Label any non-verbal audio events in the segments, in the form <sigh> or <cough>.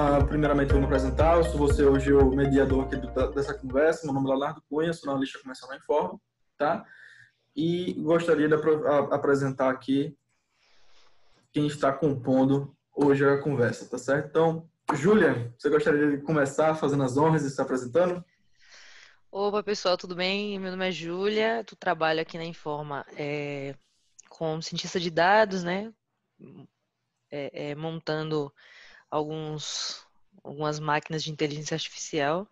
uh, primeiramente vou me apresentar. Eu sou você hoje o mediador aqui do, dessa conversa. Meu nome é Leonardo Cunha, sou analista comercial na Informa, tá? E gostaria de ap apresentar aqui quem está compondo hoje a conversa, tá certo? Então, Júlia, você gostaria de começar fazendo as honras e se apresentando? Opa, pessoal, tudo bem? Meu nome é Júlia, tu trabalho aqui na Informa é, como cientista de dados, né? É, é, montando alguns, algumas máquinas de inteligência artificial.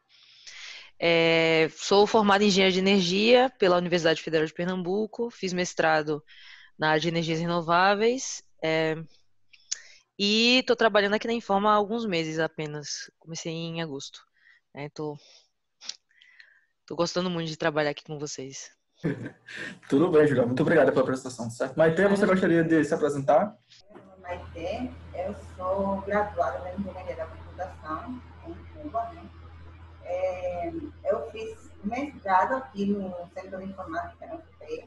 É, sou formada em engenharia de energia pela Universidade Federal de Pernambuco, fiz mestrado na área de energias renováveis é, e estou trabalhando aqui na Informa há alguns meses apenas. Comecei em agosto. Estou Tô gostando muito de trabalhar aqui com vocês. <laughs> Tudo bem, Julia. Muito obrigada pela apresentação, certo? Maite, você gostaria de se apresentar? Maite, eu sou graduada na Engenharia da Computação em Cuba, né? É, eu fiz mestrado aqui no Centro de Informática na UFP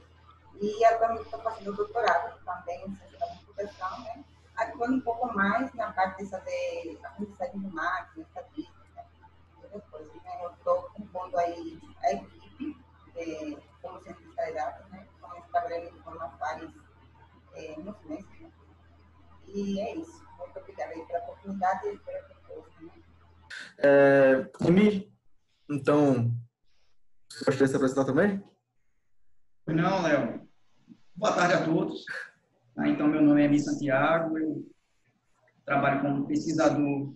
e atualmente estou fazendo doutorado também em Ciência da Computação, né? Atuando um pouco mais na parte de fazer aprendizagem de máquina, estatística, depois, né? Eu estou compondo aí a equipe de, como cientista de dados, né? Estamos trabalhando de forma faz é, uns meses, né? E é isso. Muito obrigada aí pela oportunidade e pela proposta, né? É, então, você gostaria de se apresentar também? Não, Léo. Boa tarde a todos. Ah, então, meu nome é Emi Santiago, eu trabalho como pesquisador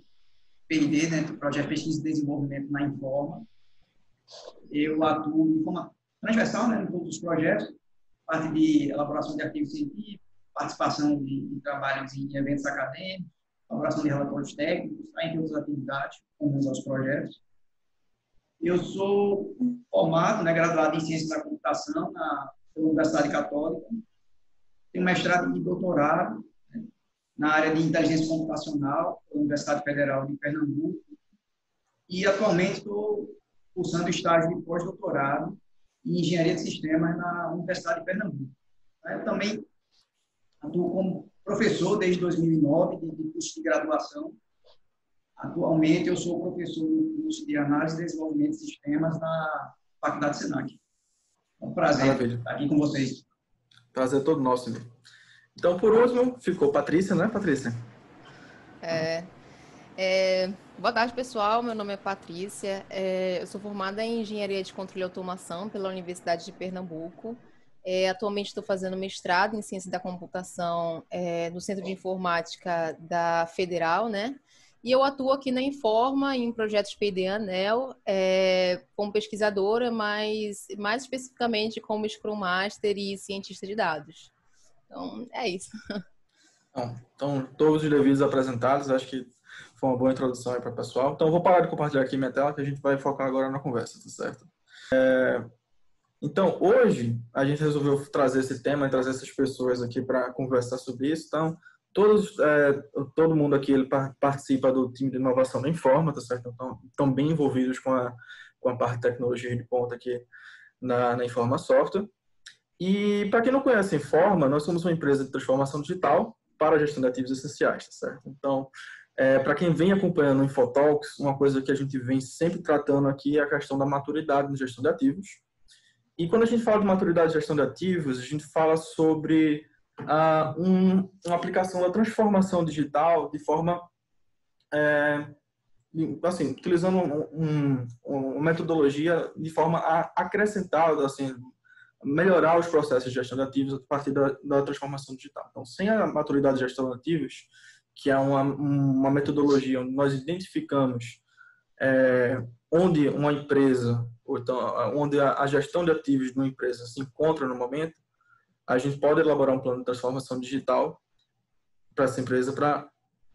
P&D, né, do Projeto Pesquisa e Desenvolvimento na Informa. Eu atuo de forma transversal né, em todos os projetos, parte de elaboração de artigos científicos, participação de, de trabalhos em eventos acadêmicos, elaboração de relatórios técnicos, tá, entre outras atividades comuns aos projetos. Eu sou formado, né, graduado em Ciências da Computação na Universidade Católica, tenho mestrado e doutorado na área de inteligência computacional pela Universidade Federal de Pernambuco e atualmente estou cursando estágio de pós-doutorado em engenharia de sistemas na Universidade de Pernambuco. Eu também atuo como professor desde 2009 de, de curso de graduação. Atualmente eu sou professor do curso de análise e desenvolvimento de sistemas na Faculdade Senac. É um prazer Maravilha. estar aqui com vocês. Prazer todo nosso. Meu. Então, por último, ficou Patrícia, né, Patrícia? É, é, boa tarde, pessoal. Meu nome é Patrícia. É, eu sou formada em Engenharia de Controle e Automação pela Universidade de Pernambuco. É, atualmente estou fazendo mestrado em Ciência da Computação é, no Centro de Informática da Federal, né? E eu atuo aqui na Informa, em projetos PD ANEL, é, como pesquisadora, mas mais especificamente como Scrum Master e cientista de dados. Então, é isso. Bom, então, todos os devidos apresentados, acho que foi uma boa introdução aí para o pessoal. Então, vou parar de compartilhar aqui minha tela, que a gente vai focar agora na conversa, tá certo? É, então, hoje, a gente resolveu trazer esse tema e trazer essas pessoas aqui para conversar sobre isso. Então, todos, é, todo mundo aqui ele participa do time de inovação da Informa, tá certo? Então, estão bem envolvidos com a, com a parte de tecnologia de ponta aqui na, na Informa Software. E para quem não conhece Informa, nós somos uma empresa de transformação digital para a gestão de ativos essenciais, tá certo? Então, é, para quem vem acompanhando o Infotalks, uma coisa que a gente vem sempre tratando aqui é a questão da maturidade na gestão de ativos. E quando a gente fala de maturidade de gestão de ativos, a gente fala sobre ah, um, uma aplicação da transformação digital de forma, é, assim, utilizando um, um, uma metodologia de forma a acrescentar, assim, melhorar os processos de gestão de ativos a partir da, da transformação digital. Então, sem a maturidade de gestão de ativos, que é uma, uma metodologia onde nós identificamos é, onde uma empresa, ou então, onde a, gestão de ativos de uma empresa se encontra no momento, a gente pode elaborar um plano de transformação digital para essa empresa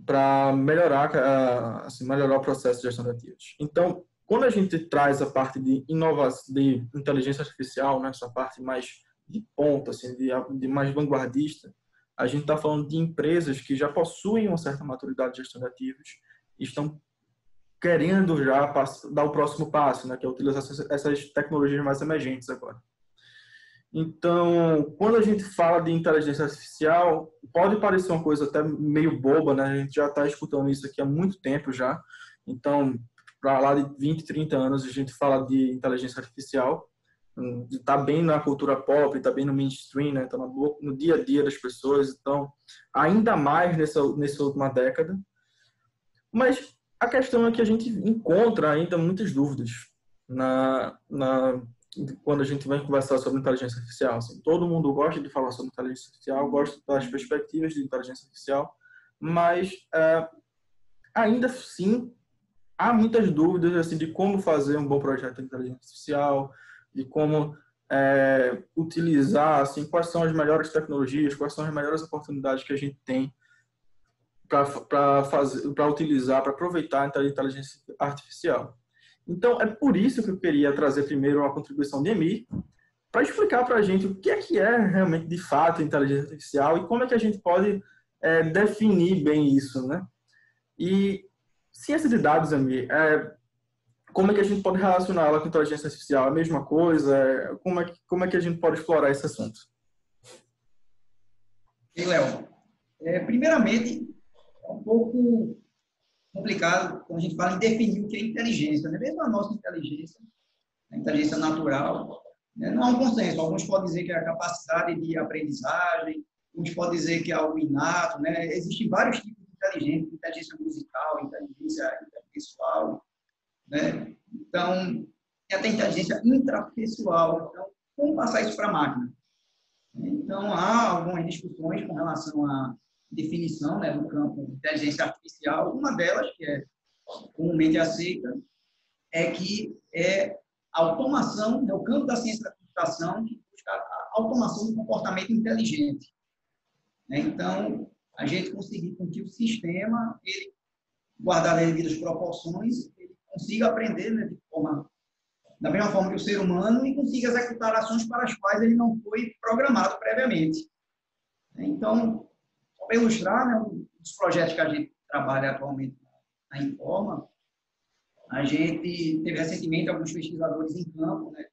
para melhorar, assim, melhorar o processo de gestão de ativos. Então, quando a gente traz a parte de inovação, de inteligência artificial, né, essa parte mais de ponta, assim, de, de mais vanguardista, a gente está falando de empresas que já possuem uma certa maturidade de gestão de ativos estão querendo já dar o próximo passo, né, que é utilizar essas tecnologias mais emergentes agora. Então, quando a gente fala de inteligência artificial, pode parecer uma coisa até meio boba, né? A gente já está escutando isso aqui há muito tempo já. Então, para lá de 20, 30 anos, a gente fala de inteligência artificial. Está bem na cultura pop, está bem no mainstream, né? Está no, no dia a dia das pessoas. Então, ainda mais nessa, nessa última década. Mas a questão é que a gente encontra ainda muitas dúvidas na, na quando a gente vai conversar sobre inteligência artificial. Assim, todo mundo gosta de falar sobre inteligência artificial, gosta das perspectivas de inteligência artificial, mas é, ainda assim há muitas dúvidas assim de como fazer um bom projeto de inteligência artificial, de como é, utilizar, assim, quais são as melhores tecnologias, quais são as melhores oportunidades que a gente tem para utilizar, para aproveitar a inteligência artificial. Então, é por isso que eu queria trazer primeiro uma contribuição de Emir, para explicar para a gente o que é que é realmente, de fato, inteligência artificial e como é que a gente pode é, definir bem isso, né? E ciência de dados, Emir, é, como é que a gente pode relacionar ela com inteligência artificial? É a mesma coisa? É, como, é que, como é que a gente pode explorar esse assunto? E, Léo, é, primeiramente, é um pouco complicado quando a gente fala em definir o que é inteligência. Né? Mesmo a nossa inteligência, a inteligência natural, né? não há um consenso. Alguns podem dizer que é a capacidade de aprendizagem, uns podem dizer que é algo inato. Né? Existem vários tipos de inteligência, inteligência musical, inteligência interpessoal. Né? Então, tem até inteligência intrapessoal. Então, como passar isso para a máquina? Então, há algumas discussões com relação a definição né, do campo de inteligência artificial. Uma delas, que é comumente aceita, é que é a automação, né, o campo da ciência da computação que busca a automação do comportamento inteligente. Né? Então, a gente conseguir com que o sistema, ele, guardar as devidas proporções, ele consiga aprender né, de forma, da mesma forma que o ser humano e consiga executar ações para as quais ele não foi programado previamente. Então, para ilustrar né, um dos projetos que a gente trabalha atualmente na Informa, a gente teve recentemente alguns pesquisadores em campo, né,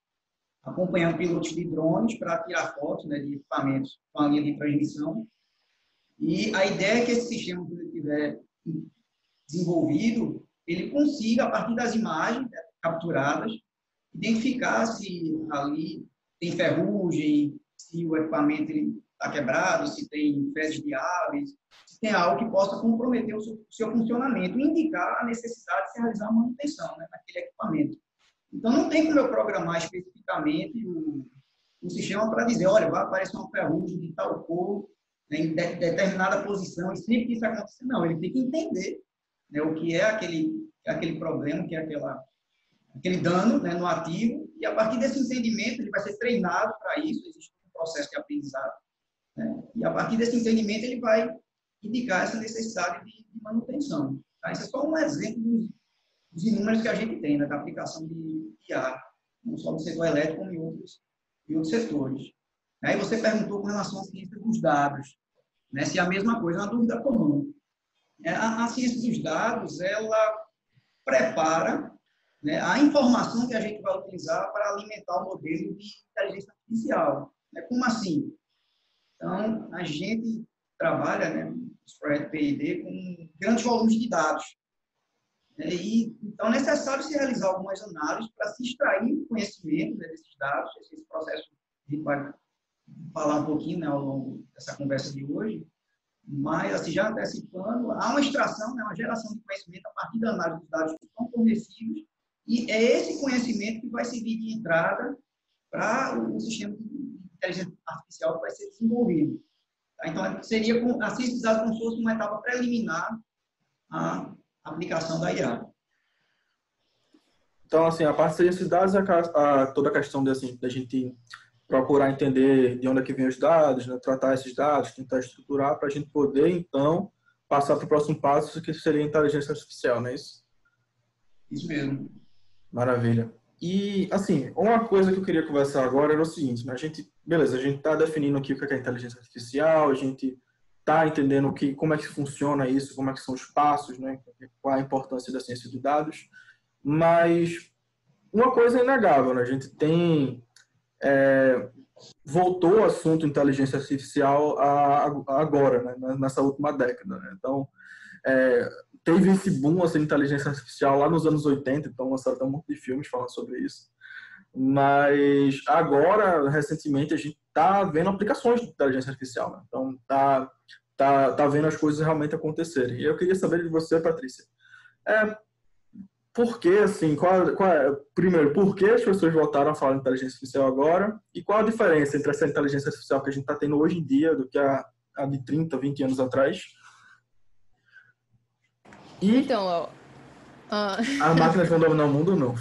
acompanhando pilotos de drones para tirar fotos né, de equipamentos com a linha de transmissão. E a ideia é que esse sistema, quando ele estiver desenvolvido, ele consiga, a partir das imagens né, capturadas, identificar se ali tem ferrugem, se o equipamento ele está quebrado, se tem fezes de aves, se tem algo que possa comprometer o seu, o seu funcionamento, indicar a necessidade de se realizar manutenção né, naquele equipamento. Então, não tem como eu programar especificamente o, o sistema para dizer, olha, vai aparecer uma ferrugem de tal cor, né, em de, determinada posição, e sempre que isso acontecer, não, ele tem que entender né, o que é aquele, aquele problema, que é aquela, aquele dano né, no ativo, e a partir desse entendimento, ele vai ser treinado para isso, existe um processo de aprendizado? E a partir desse entendimento, ele vai indicar essa necessidade de, de manutenção. Tá? Esse é só um exemplo dos, dos inúmeros que a gente tem né, da aplicação de IA, não só no setor elétrico, como em outros, em outros setores. Aí você perguntou com relação à ciência dos dados, né, se é a mesma coisa, é uma dúvida comum. É, a, a ciência dos dados, ela prepara né, a informação que a gente vai utilizar para alimentar o modelo de inteligência artificial. Né? Como assim? Então, a gente trabalha, né, nos projetos PID, com grandes volumes de dados. Né, e, então, é necessário se realizar algumas análises para se extrair conhecimento né, desses dados. Esse processo a gente vai falar um pouquinho né, ao longo dessa conversa de hoje. Mas, assim, já antecipando, há uma extração, né, uma geração de conhecimento a partir da análise dos dados que estão fornecidos, e é esse conhecimento que vai servir de entrada para o sistema de inteligência artificial que vai ser desenvolvido. Tá? Então, seria a ciência dos dados como se fosse uma etapa preliminar à aplicação da IA. Então, assim, a parte de ciência de dados é a, a, toda a questão de, assim, da gente procurar entender de onde é que vem os dados, né, tratar esses dados, tentar estruturar para a gente poder, então, passar para o próximo passo, que seria a inteligência artificial, não é isso? Isso mesmo. Maravilha. E, assim, uma coisa que eu queria conversar agora era o seguinte, né? a gente, beleza, a gente está definindo aqui o que é inteligência artificial, a gente está entendendo que, como é que funciona isso, como é que são os passos, né? qual a importância da ciência de dados, mas uma coisa é inegável, né? a gente tem é, voltou o assunto inteligência artificial a, a agora, né, nessa última década. Né? Então, é, teve esse boom assim, de inteligência artificial lá nos anos 80, então lançaram um monte de filmes falando sobre isso. Mas agora, recentemente, a gente está vendo aplicações de inteligência artificial. Né? Então, tá, tá, tá vendo as coisas realmente acontecerem. E eu queria saber de você, Patrícia. É, por que, assim, qual, qual é, primeiro, por que as pessoas voltaram a falar de inteligência artificial agora? E qual a diferença entre essa inteligência artificial que a gente está tendo hoje em dia do que a, a de 30, 20 anos atrás? E então, uh... as máquinas vão dominar o mundo ou não?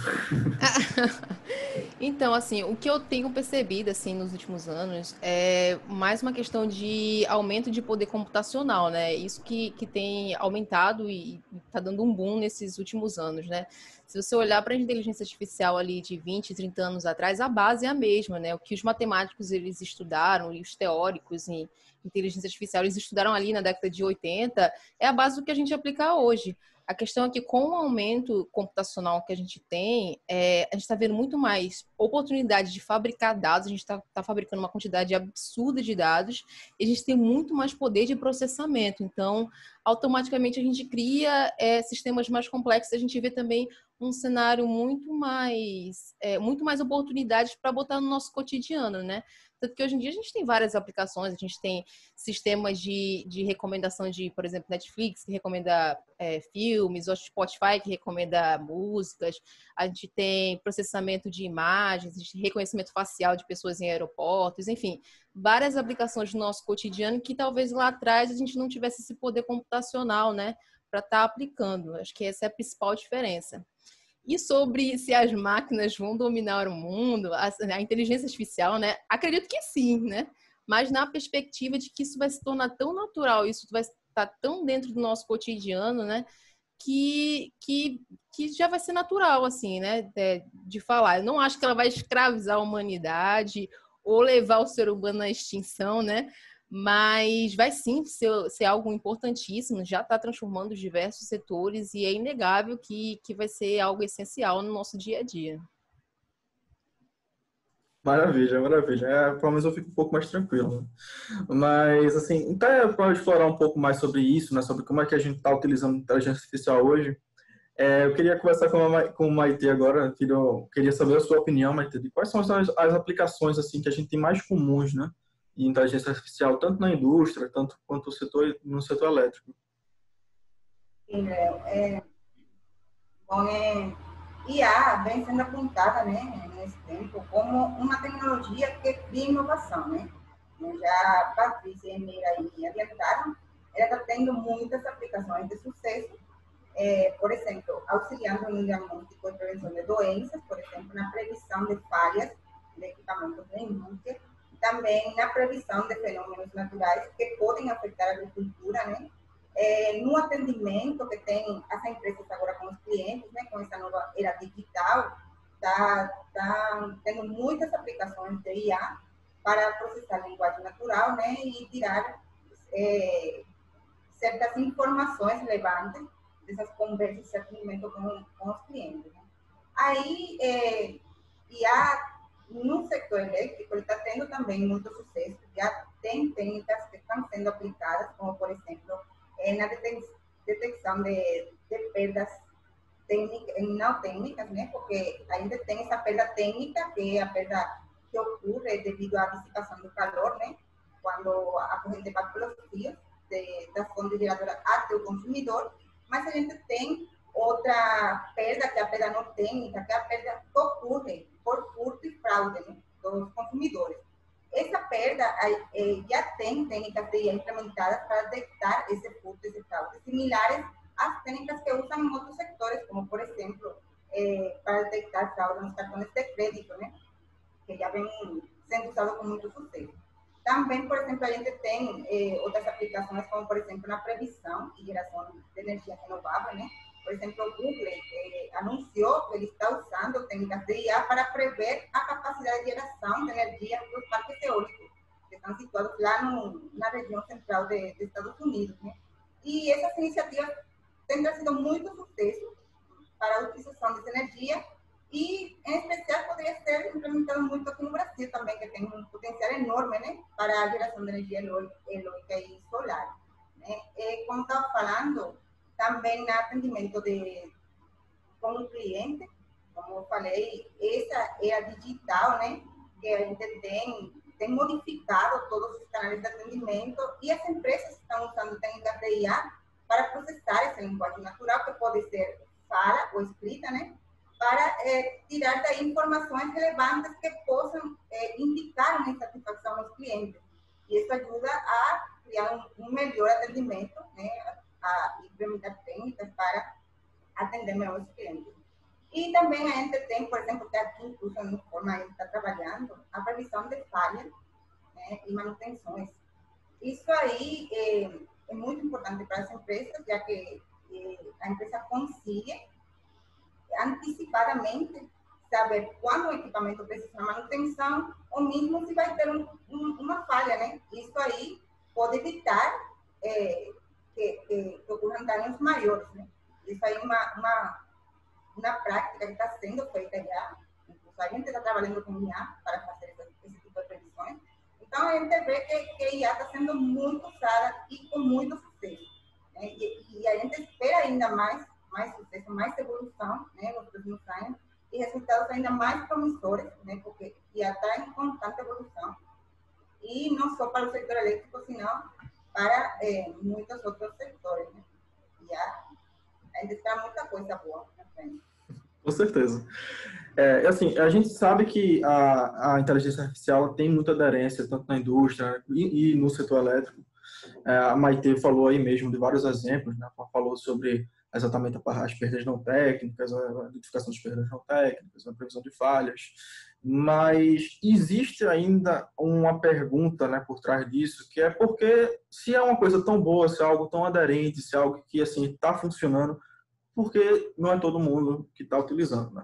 <laughs> então, assim, o que eu tenho percebido assim nos últimos anos é mais uma questão de aumento de poder computacional, né? Isso que, que tem aumentado e está dando um boom nesses últimos anos, né? Se você olhar para a inteligência artificial ali de 20, 30 anos atrás, a base é a mesma, né? O que os matemáticos eles estudaram e os teóricos em inteligência artificial eles estudaram ali na década de 80 é a base do que a gente aplica hoje. A questão é que com o aumento computacional que a gente tem, é, a gente está vendo muito mais oportunidade de fabricar dados, a gente está tá fabricando uma quantidade absurda de dados, e a gente tem muito mais poder de processamento. Então, automaticamente a gente cria é, sistemas mais complexos, a gente vê também um cenário muito mais, é, muito mais oportunidades para botar no nosso cotidiano, né? Tanto que hoje em dia a gente tem várias aplicações, a gente tem sistemas de, de recomendação de, por exemplo, Netflix, que recomenda é, filmes, ou Spotify, que recomenda músicas, a gente tem processamento de imagens, reconhecimento facial de pessoas em aeroportos, enfim, várias aplicações do nosso cotidiano que talvez lá atrás a gente não tivesse esse poder computacional, né, para estar tá aplicando. Acho que essa é a principal diferença. E sobre se as máquinas vão dominar o mundo, a, a, inteligência artificial, né? Acredito que sim, né? Mas na perspectiva de que isso vai se tornar tão natural, isso vai estar tão dentro do nosso cotidiano, né? Que, que, que já vai ser natural, assim, né? De, de falar. Eu não acho que ela vai escravizar a humanidade ou levar o ser humano à extinção, né? Mas vai sim ser, ser algo importantíssimo, já está transformando diversos setores e é inegável que, que vai ser algo essencial no nosso dia a dia. Maravilha, maravilha. É, pelo menos eu fico um pouco mais tranquilo. Né? Mas, assim, até para explorar um pouco mais sobre isso, né, sobre como é que a gente está utilizando a inteligência artificial hoje, é, eu queria conversar com, a, com o Maite agora. Queria, queria saber a sua opinião, Maite, de quais são as, as aplicações assim que a gente tem mais comuns, né? E inteligência artificial, tanto na indústria, tanto quanto setor, no setor elétrico? Sim, é, bom, é, IA vem sendo apontada né, nesse tempo como uma tecnologia que cria inovação. Né? Já Patrícia e a Emira aí adiantaram, ela está tendo muitas aplicações de sucesso, é, por exemplo, auxiliando no diagnóstico e prevenção de doenças, por exemplo, na previsão de falhas de equipamentos da indústria, também na previsão de fenômenos naturais que podem afetar a agricultura, né? É, no atendimento que tem as empresas agora com os clientes, né, com essa nova era digital, está tá tendo muitas aplicações de IA para processar a linguagem natural né, e tirar é, certas informações relevantes dessas conversas de atendimento com, com os clientes. Né. Aí, é, IA no sector elétrico, ele está tendo também muito sucesso. Já tem técnicas que estão sendo aplicadas, como, por exemplo, na detecção de, de perdas técnicas, não técnicas, porque ainda tem essa perda técnica, que é a perda que ocorre devido à dissipação do calor, né? quando a corrente vai pelos fios de, da fonte geradora até o consumidor, mas a gente tem outra perda, que é a perda não técnica, que é a perda que ocorre por furto e fraude né, dos consumidores. Essa perda é, já tem técnicas de implementadas para detectar esse furto e esse fraude, similares às técnicas que usam em outros setores, como, por exemplo, é, para detectar fraude nos cartões de crédito, né, que já vem sendo usado com muito sucesso. Também, por exemplo, a gente tem eh, outras aplicações, como, por exemplo, na previsão e geração de energia renovável, né? Por exemplo, o Google eh, anunciou que ele está usando técnicas de IA para prever a capacidade de geração de energia dos parques eólicos, que estão situados lá no, na região central de, de Estados Unidos. Né? E essas iniciativas têm trazido muito sucesso para a utilização dessa energia e, em especial, poderia ser implementado muito aqui no Brasil também, que tem um potencial para a geração de energia eólica e solar. Né? E, como estava falando, também no atendimento de, com o cliente, como falei, essa é a digital, que a gente tem, modificado todos os canais de atendimento e as empresas estão usando técnicas de IA para processar essa linguagem natural, que pode ser fala ou escrita, para eh, tirar daí informações relevantes que possam eh, indicar uma insatisfação aos clientes. E isso ajuda a criar um, um melhor atendimento, a, implementar técnicas para atender melhor os clientes. E também a gente tem, por exemplo, que aqui, incluso no forma a gente está trabalhando, a previsão de falhas né, e manutenções. Isso aí é, é, muito importante para as empresas, já que é, a empresa consiga antecipadamente saber quando o equipamento precisa de manutenção, ou mesmo se vai ter um, um, uma falha, né? Isso aí pode evitar é, que, que, que ocorram danos maiores? Isso aí é uma, uma, uma prática que está sendo feita já. A gente está trabalhando com IA para fazer esse, tipo de previsões. Então, a gente vê que, que IA está sendo muito usada e com muito sucesso. E, e a gente espera ainda mais mais sucesso, mais evolução nos próximos anos e resultados ainda mais promissores, né, porque já está em constante evolução. E não só para o setor elétrico, senão para eh, muitos outros setores. Né? Já ainda está muita coisa boa. Com certeza. É, assim, a gente sabe que a, a inteligência artificial tem muita aderência, tanto na indústria e, e no setor elétrico. É, a Maite falou aí mesmo de vários exemplos, né? falou sobre exatamente as perdas não técnicas, a identificação das perdas não técnicas, a previsão de falhas, mas existe ainda uma pergunta né, por trás disso, que é porque se é uma coisa tão boa, se é algo tão aderente, se é algo que assim está funcionando, porque não é todo mundo que está utilizando. Né?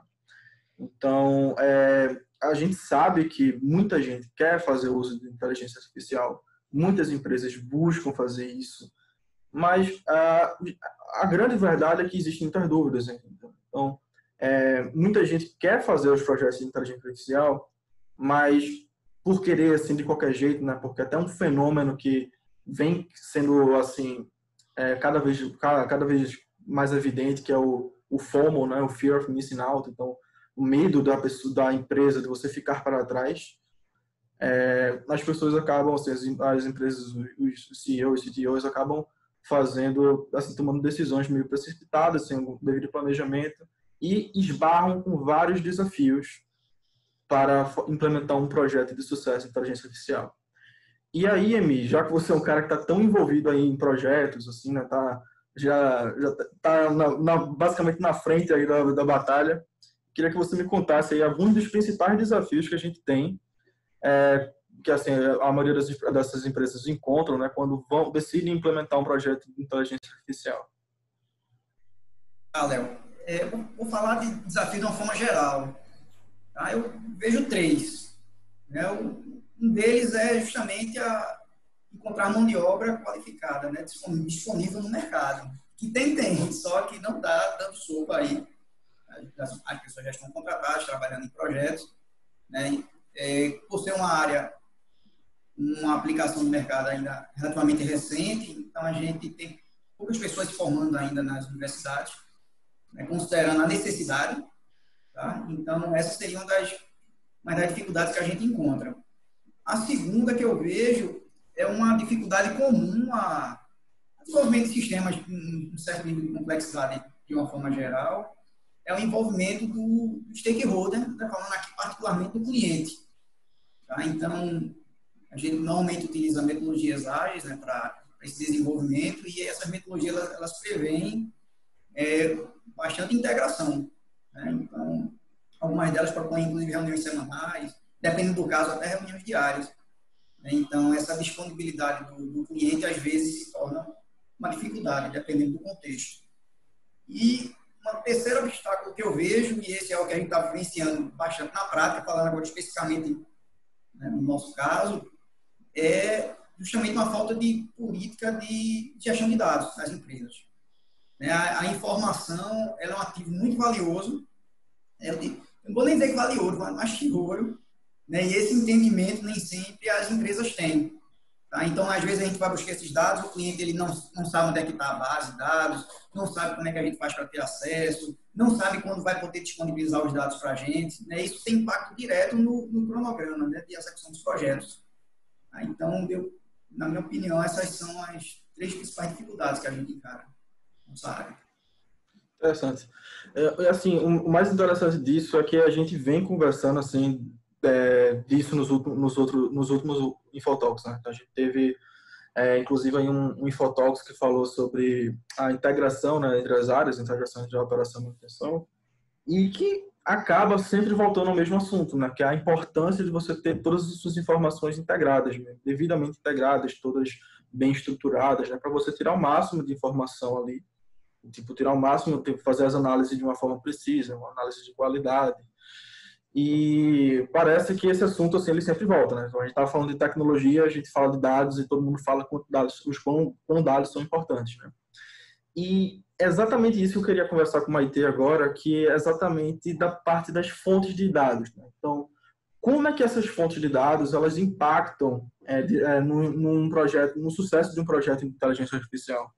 Então, é, a gente sabe que muita gente quer fazer uso de inteligência artificial, muitas empresas buscam fazer isso, mas a, a grande verdade é que existem muitas dúvidas. Então, é, muita gente quer fazer os projetos de inteligência artificial, mas por querer assim de qualquer jeito, né? Porque é até um fenômeno que vem sendo assim é, cada vez cada, cada vez mais evidente que é o, o FOMO, né? O fear of missing out. Então, o medo da pessoa, da empresa de você ficar para trás. É, as pessoas acabam, assim, as, as empresas, os CEOs, CTOs acabam fazendo, assim, tomando decisões meio precipitadas, sem um devido planejamento, e esbarram com vários desafios para implementar um projeto de sucesso em inteligência artificial. E aí, Emi, já que você é um cara que está tão envolvido aí em projetos, assim, né, tá, já já tá na, na, basicamente na frente aí da, da batalha, queria que você me contasse aí alguns dos principais desafios que a gente tem é, que assim a maioria das, dessas empresas encontram, né, quando vão decidem implementar um projeto de inteligência artificial. Ah, Léo, é, vou falar de desafio de uma forma geral. Tá? Eu vejo três. Né? Um deles é justamente a encontrar mão de obra qualificada, né? disponível no mercado. Que tem, tem, só que não está dando sopa aí. As, as pessoas já estão contratadas, trabalhando em projetos. Né? É, por ser uma área uma aplicação no mercado ainda relativamente recente, então a gente tem poucas pessoas se formando ainda nas universidades, né, considerando a necessidade. Tá? Então, essa seria uma das, uma das dificuldades que a gente encontra. A segunda que eu vejo é uma dificuldade comum a desenvolvimento de sistemas com um certo nível de complexidade de uma forma geral, é o envolvimento do, stakeholder, tá falando aqui particularmente do cliente. Tá? Então, a gente normalmente utiliza metodologias ágeis né, para esse desenvolvimento e essas metodologias elas, elas é, bastante integração. Né? Então, algumas delas propõem inclusive reuniões semanais, dependendo do caso, até reuniões diárias. Né? Então, essa disponibilidade do, do, cliente às vezes se torna uma dificuldade, dependendo do contexto. E um terceiro obstáculo que eu vejo, e esse é o que a gente está vivenciando bastante na prática, falando agora especificamente né, no nosso caso, é justamente uma falta de política de gestão de dados nas empresas. Né? A, a, informação é um ativo muito valioso, é, não vou nem dizer que valioso, mas mais tesouro, né? e esse entendimento nem sempre as empresas têm. Tá? Então, às vezes, a gente vai buscar esses dados, o cliente ele não, não sabe onde é que está a base de dados, não sabe como é que a gente faz para ter acesso, não sabe quando vai poder disponibilizar os dados para a gente. Né? Isso tem impacto direto no, no cronograma né? de execução dos projetos. Tá? Então, eu, na minha opinião, essas são as três principais dificuldades que a gente encara área. Interessante. É, assim, o mais interessante disso é que a gente vem conversando assim é, disso nos, nos, outros, nos últimos Infotalks. Né? Então, a gente teve, é, inclusive, um, um Infotalks que falou sobre a integração né, entre as áreas, integração entre a operação e manutenção, e que acaba sempre voltando ao mesmo assunto, né? que é a importância de você ter todas as suas informações integradas, né? devidamente integradas, todas bem estruturadas, né? para você tirar o máximo de informação ali, tipo, tirar o máximo, fazer as análises de uma forma precisa, uma análise de qualidade, e parece que esse assunto assim ele sempre volta, né? Então, a gente estava falando de tecnologia, a gente fala de dados e todo mundo fala quanto dados, os quão, quão dados são importantes, né? E é exatamente isso que eu queria conversar com o Maite agora, que é exatamente da parte das fontes de dados. Né? Então, como é que essas fontes de dados elas impactam é, de, é, num, num, projeto, no sucesso de um projeto de inteligência artificial?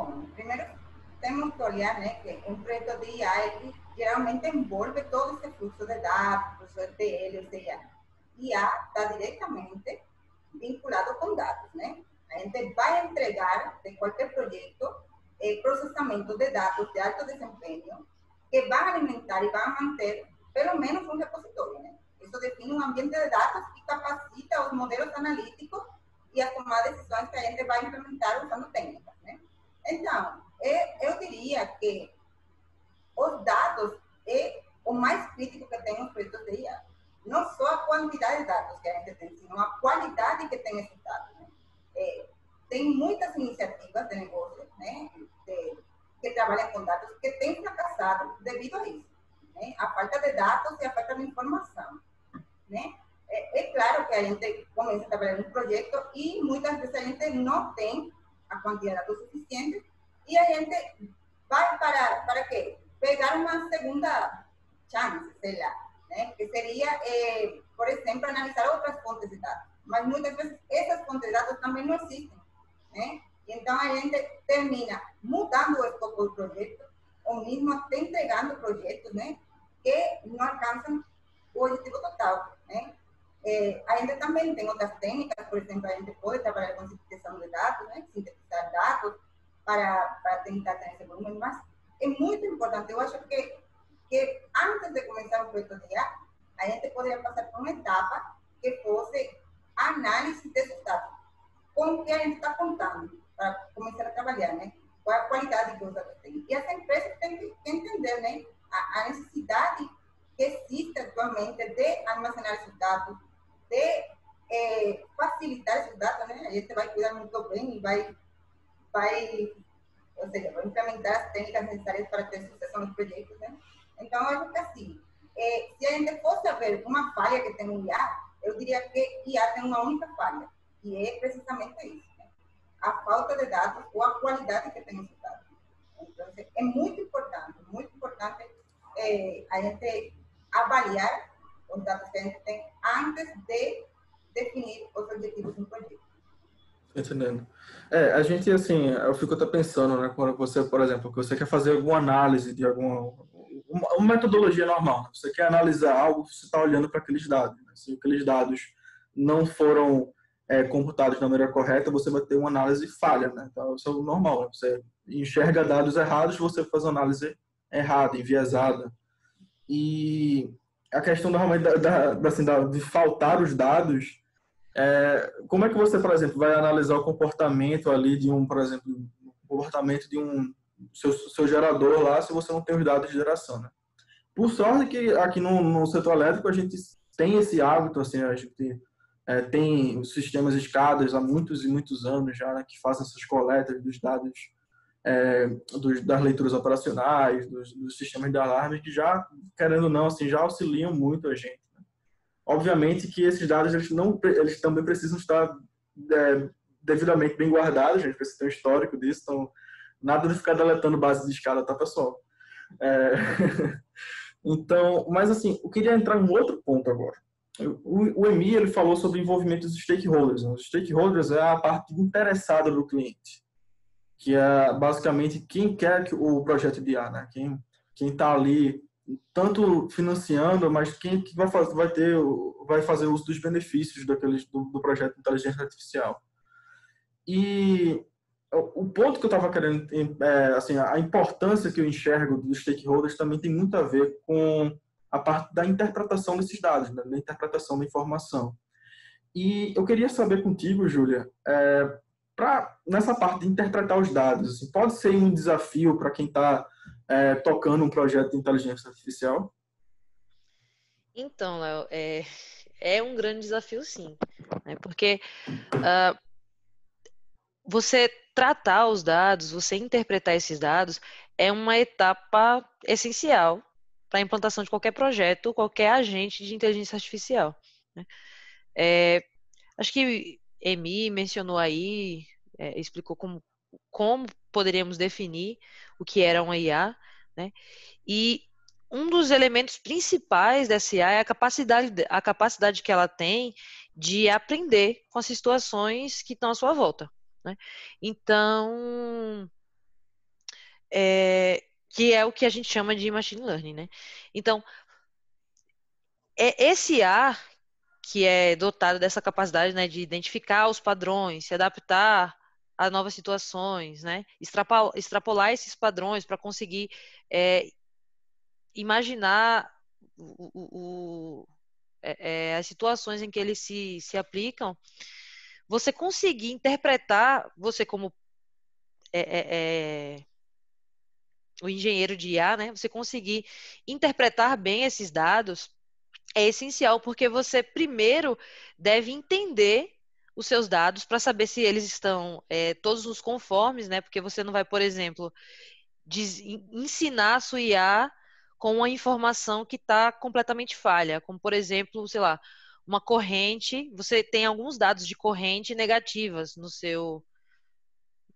Bom, primeiro temos que olhar, né, que um projeto de IA ele geralmente envolve todo esse fluxo de dados, fluxo de TL, ou IA está diretamente vinculado com dados, né? A gente vai entregar de qualquer projeto eh, processamento de dados de alto desempenho que vão alimentar e vão manter pelo menos um repositório, né? Isso define um ambiente de dados que capacita os modelos analíticos e a tomar decisões que a gente vai implementar usando técnicas, né? Então, eu diria que os dados é o mais crítico que tem os projetos de IA. Não só a quantidade de dados que a gente tem, sino a qualidade que tem esses dados. Né? É, tem muitas iniciativas de negócio né, de, que trabalham com dados que têm fracassado devido a isso. Né? A falta de dados e a falta de informação. Né? É, é, claro que a gente começa a trabalhar um projeto e muitas vezes a gente não tem a quantidade suficiente e a gente vai para, para quê? Pegar uma segunda chance, né? que seria, eh, por exemplo, analisar outras fontes de dados. Mas muitas vezes essas fontes de dados também não existem. Né? Então a gente termina mudando o escopo do projeto, ou mesmo entregando projetos né? que não alcançam o objetivo total. Eh, a gente também tem outras técnicas, por exemplo, a gente pode trabalhar com sintetização de dados, né? sintetizar dados, para, para tentar ter esse volume, mas é muito importante. Eu acho que, que antes de começar o projeto de IA, a gente poderia passar por uma etapa que fosse análise desses dados. Com o que a gente está contando para começar a trabalhar, né? Qual a qualidade que os dados têm. E as empresas que entender, né? A, a necessidade que existe atualmente de armazenar esses dados, de eh, facilitar esses dados, né? A gente vai cuidar muito bem e vai vai, ou seja, vai implementar as técnicas necessárias para ter sucesso nos projetos, né? Então, acho que assim, é, se a gente fosse ver uma falha que tem no IA, eu diria que IA tem uma única falha, e é precisamente isso, né? a falta de dados ou a qualidade que tem esses dados. Então, é muito importante, muito importante é, a gente avaliar os dados que a gente tem antes de definir os objetivos do projeto. Entendendo. É, a gente, assim, eu fico até pensando, né, quando você, por exemplo, que você quer fazer alguma análise de alguma uma, metodologia normal, né? você quer analisar algo, você está olhando para aqueles dados. Né? Se aqueles dados não foram é, computados da maneira correta, você vai ter uma análise falha, né? Então, isso é o normal. Né? Você enxerga dados errados, você faz uma análise errada, enviesada. E a questão da, da, da, assim, da, de faltar os dados é, como é que você, por exemplo, vai analisar o comportamento ali de um, por exemplo, o comportamento de um seu, seu gerador lá se você não tem os dados de geração, né? Por sorte que aqui no, no setor elétrico a gente tem esse hábito, assim, a gente é, tem sistemas escadas há muitos e muitos anos já, né, que fazem essas coletas dos dados é, dos, das leituras operacionais, dos, dos, sistemas de alarme, que já, querendo ou não, assim, já auxiliam muito a gente. Obviamente que esses dados eles não eles também precisam estar é, devidamente bem guardados, a gente precisa ter um histórico disso, então nada de ficar deletando base de escada, tá pessoal? É... <laughs> então, mas assim, eu queria entrar em um outro ponto agora. o, o EMI ele falou sobre envolvimento dos stakeholders. Né? Os stakeholders é a parte interessada do cliente, que é basicamente quem quer que o projeto de IA, né? Quem quem está ali tanto financiando, mas quem que vai fazer, vai ter, vai fazer uso dos benefícios daqueles do, do projeto de inteligência artificial. E o ponto que eu estava querendo, é, assim, a importância que eu enxergo dos stakeholders também tem muito a ver com a parte da interpretação desses dados, né, da interpretação da informação. E eu queria saber contigo, Júlia, é, para nessa parte de interpretar os dados, assim, pode ser um desafio para quem está é, tocando um projeto de inteligência artificial? Então, Léo, é, é um grande desafio, sim, né, porque uh, você tratar os dados, você interpretar esses dados, é uma etapa essencial para a implantação de qualquer projeto, qualquer agente de inteligência artificial. Né? É, acho que Emi mencionou aí, é, explicou como, como poderíamos definir o que era uma IA, né? E um dos elementos principais dessa IA é a capacidade, a capacidade que ela tem de aprender com as situações que estão à sua volta. Né? Então, é, que é o que a gente chama de machine learning, né? Então, é esse A que é dotado dessa capacidade né, de identificar os padrões, se adaptar a novas situações, né? Extrapolar, esses padrões para conseguir é, imaginar o, o, o, é, é, as situações em que eles se, se aplicam, você conseguir interpretar, você como é, é, é o engenheiro de IA, né? Você conseguir interpretar bem esses dados é essencial, porque você primeiro deve entender os seus dados para saber se eles estão é, todos os conformes, né? Porque você não vai, por exemplo, ensinar a sua IA com uma informação que está completamente falha, como por exemplo, sei lá, uma corrente, você tem alguns dados de corrente negativas no seu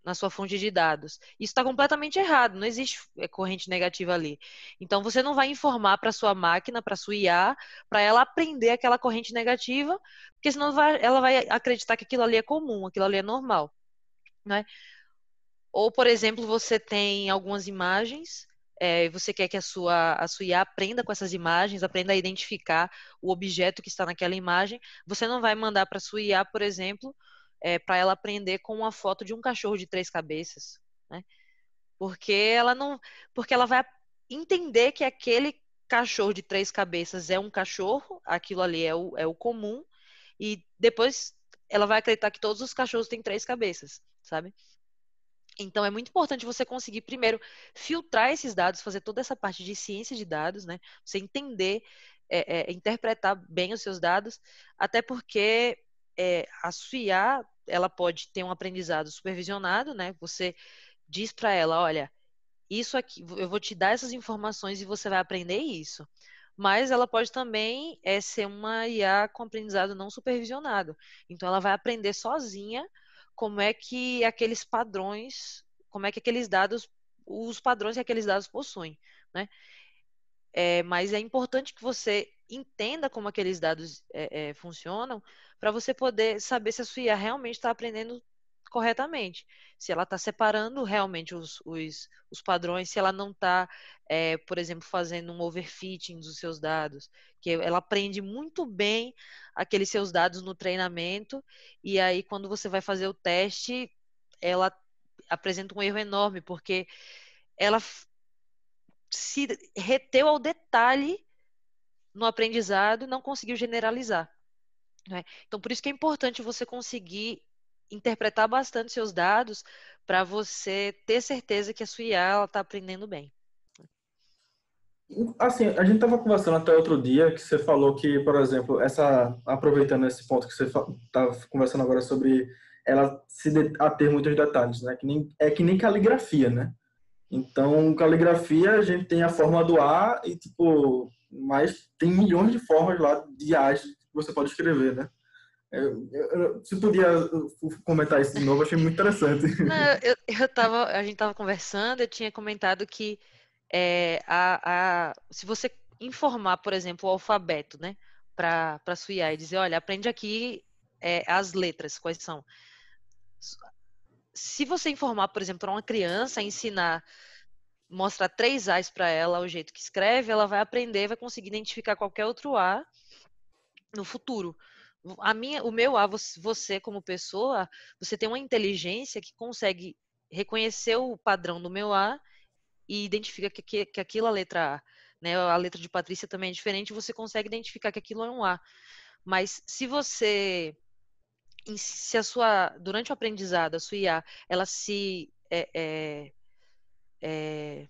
na sua fonte de dados. Isso está completamente errado, não existe é, corrente negativa ali. Então você não vai informar para sua máquina, para sua IA, para ela aprender aquela corrente negativa, porque senão vai, ela vai acreditar que aquilo ali é comum, aquilo ali é normal, né? Ou por exemplo, você tem algumas imagens é, você quer que a sua, a sua IA aprenda com essas imagens, aprenda a identificar o objeto que está naquela imagem, você não vai mandar para a sua IA, por exemplo, é, para ela aprender com uma foto de um cachorro de três cabeças, né? Porque ela não, porque ela vai entender que aquele cachorro de três cabeças é um cachorro, aquilo ali é o, é o comum, e depois ela vai acreditar que todos os cachorros têm três cabeças, sabe? Então, é muito importante você conseguir, primeiro, filtrar esses dados, fazer toda essa parte de ciência de dados, né? Você entender, é, é, interpretar bem os seus dados, até porque é, a sua ela pode ter um aprendizado supervisionado, né? Você diz para ela, olha, isso aqui, eu vou te dar essas informações e você vai aprender isso. Mas ela pode também é, ser uma IA com aprendizado não supervisionado. Então, ela vai aprender sozinha como é que aqueles padrões, como é que aqueles dados, os padrões que aqueles dados possuem, né? É, mas é importante que você entenda como aqueles dados é, é, funcionam para você poder saber se a sua IA realmente está aprendendo corretamente. Se ela está separando realmente os, os, os, padrões, se ela não está, é, por exemplo, fazendo um overfitting dos seus dados, que ela aprende muito bem aqueles seus dados no treinamento, e aí quando você vai fazer o teste, ela apresenta um erro enorme, porque ela se reteu ao detalhe no aprendizado não conseguiu generalizar. Né? Então, por isso que é importante você conseguir interpretar bastante seus dados para você ter certeza que a sua IA está aprendendo bem. Assim, a gente estava conversando até outro dia que você falou que, por exemplo, essa aproveitando esse ponto que você está conversando agora sobre ela se ater muitos detalhes, né? Que nem, é que nem caligrafia, né? Então, caligrafia a gente tem a forma do A e tipo, mas tem milhões de formas lá de A's que você pode escrever, né? Eu, se podia comentar isso de novo, achei muito interessante. <laughs> Não, eu, eu tava, a gente estava conversando, eu tinha comentado que é, a, a, se você informar, por exemplo, o alfabeto, né? para sua IA e dizer, olha, aprende aqui é, as letras, quais são. Se você informar, por exemplo, para uma criança, ensinar, mostrar três A's para ela, o jeito que escreve, ela vai aprender, vai conseguir identificar qualquer outro A no futuro. A minha, o meu A, você como pessoa, você tem uma inteligência que consegue reconhecer o padrão do meu A e identifica que, que, que aquilo é a letra A. Né? A letra de Patrícia também é diferente, você consegue identificar que aquilo é um A. Mas se você se a sua durante o aprendizado a sua IA ela se é, é, é,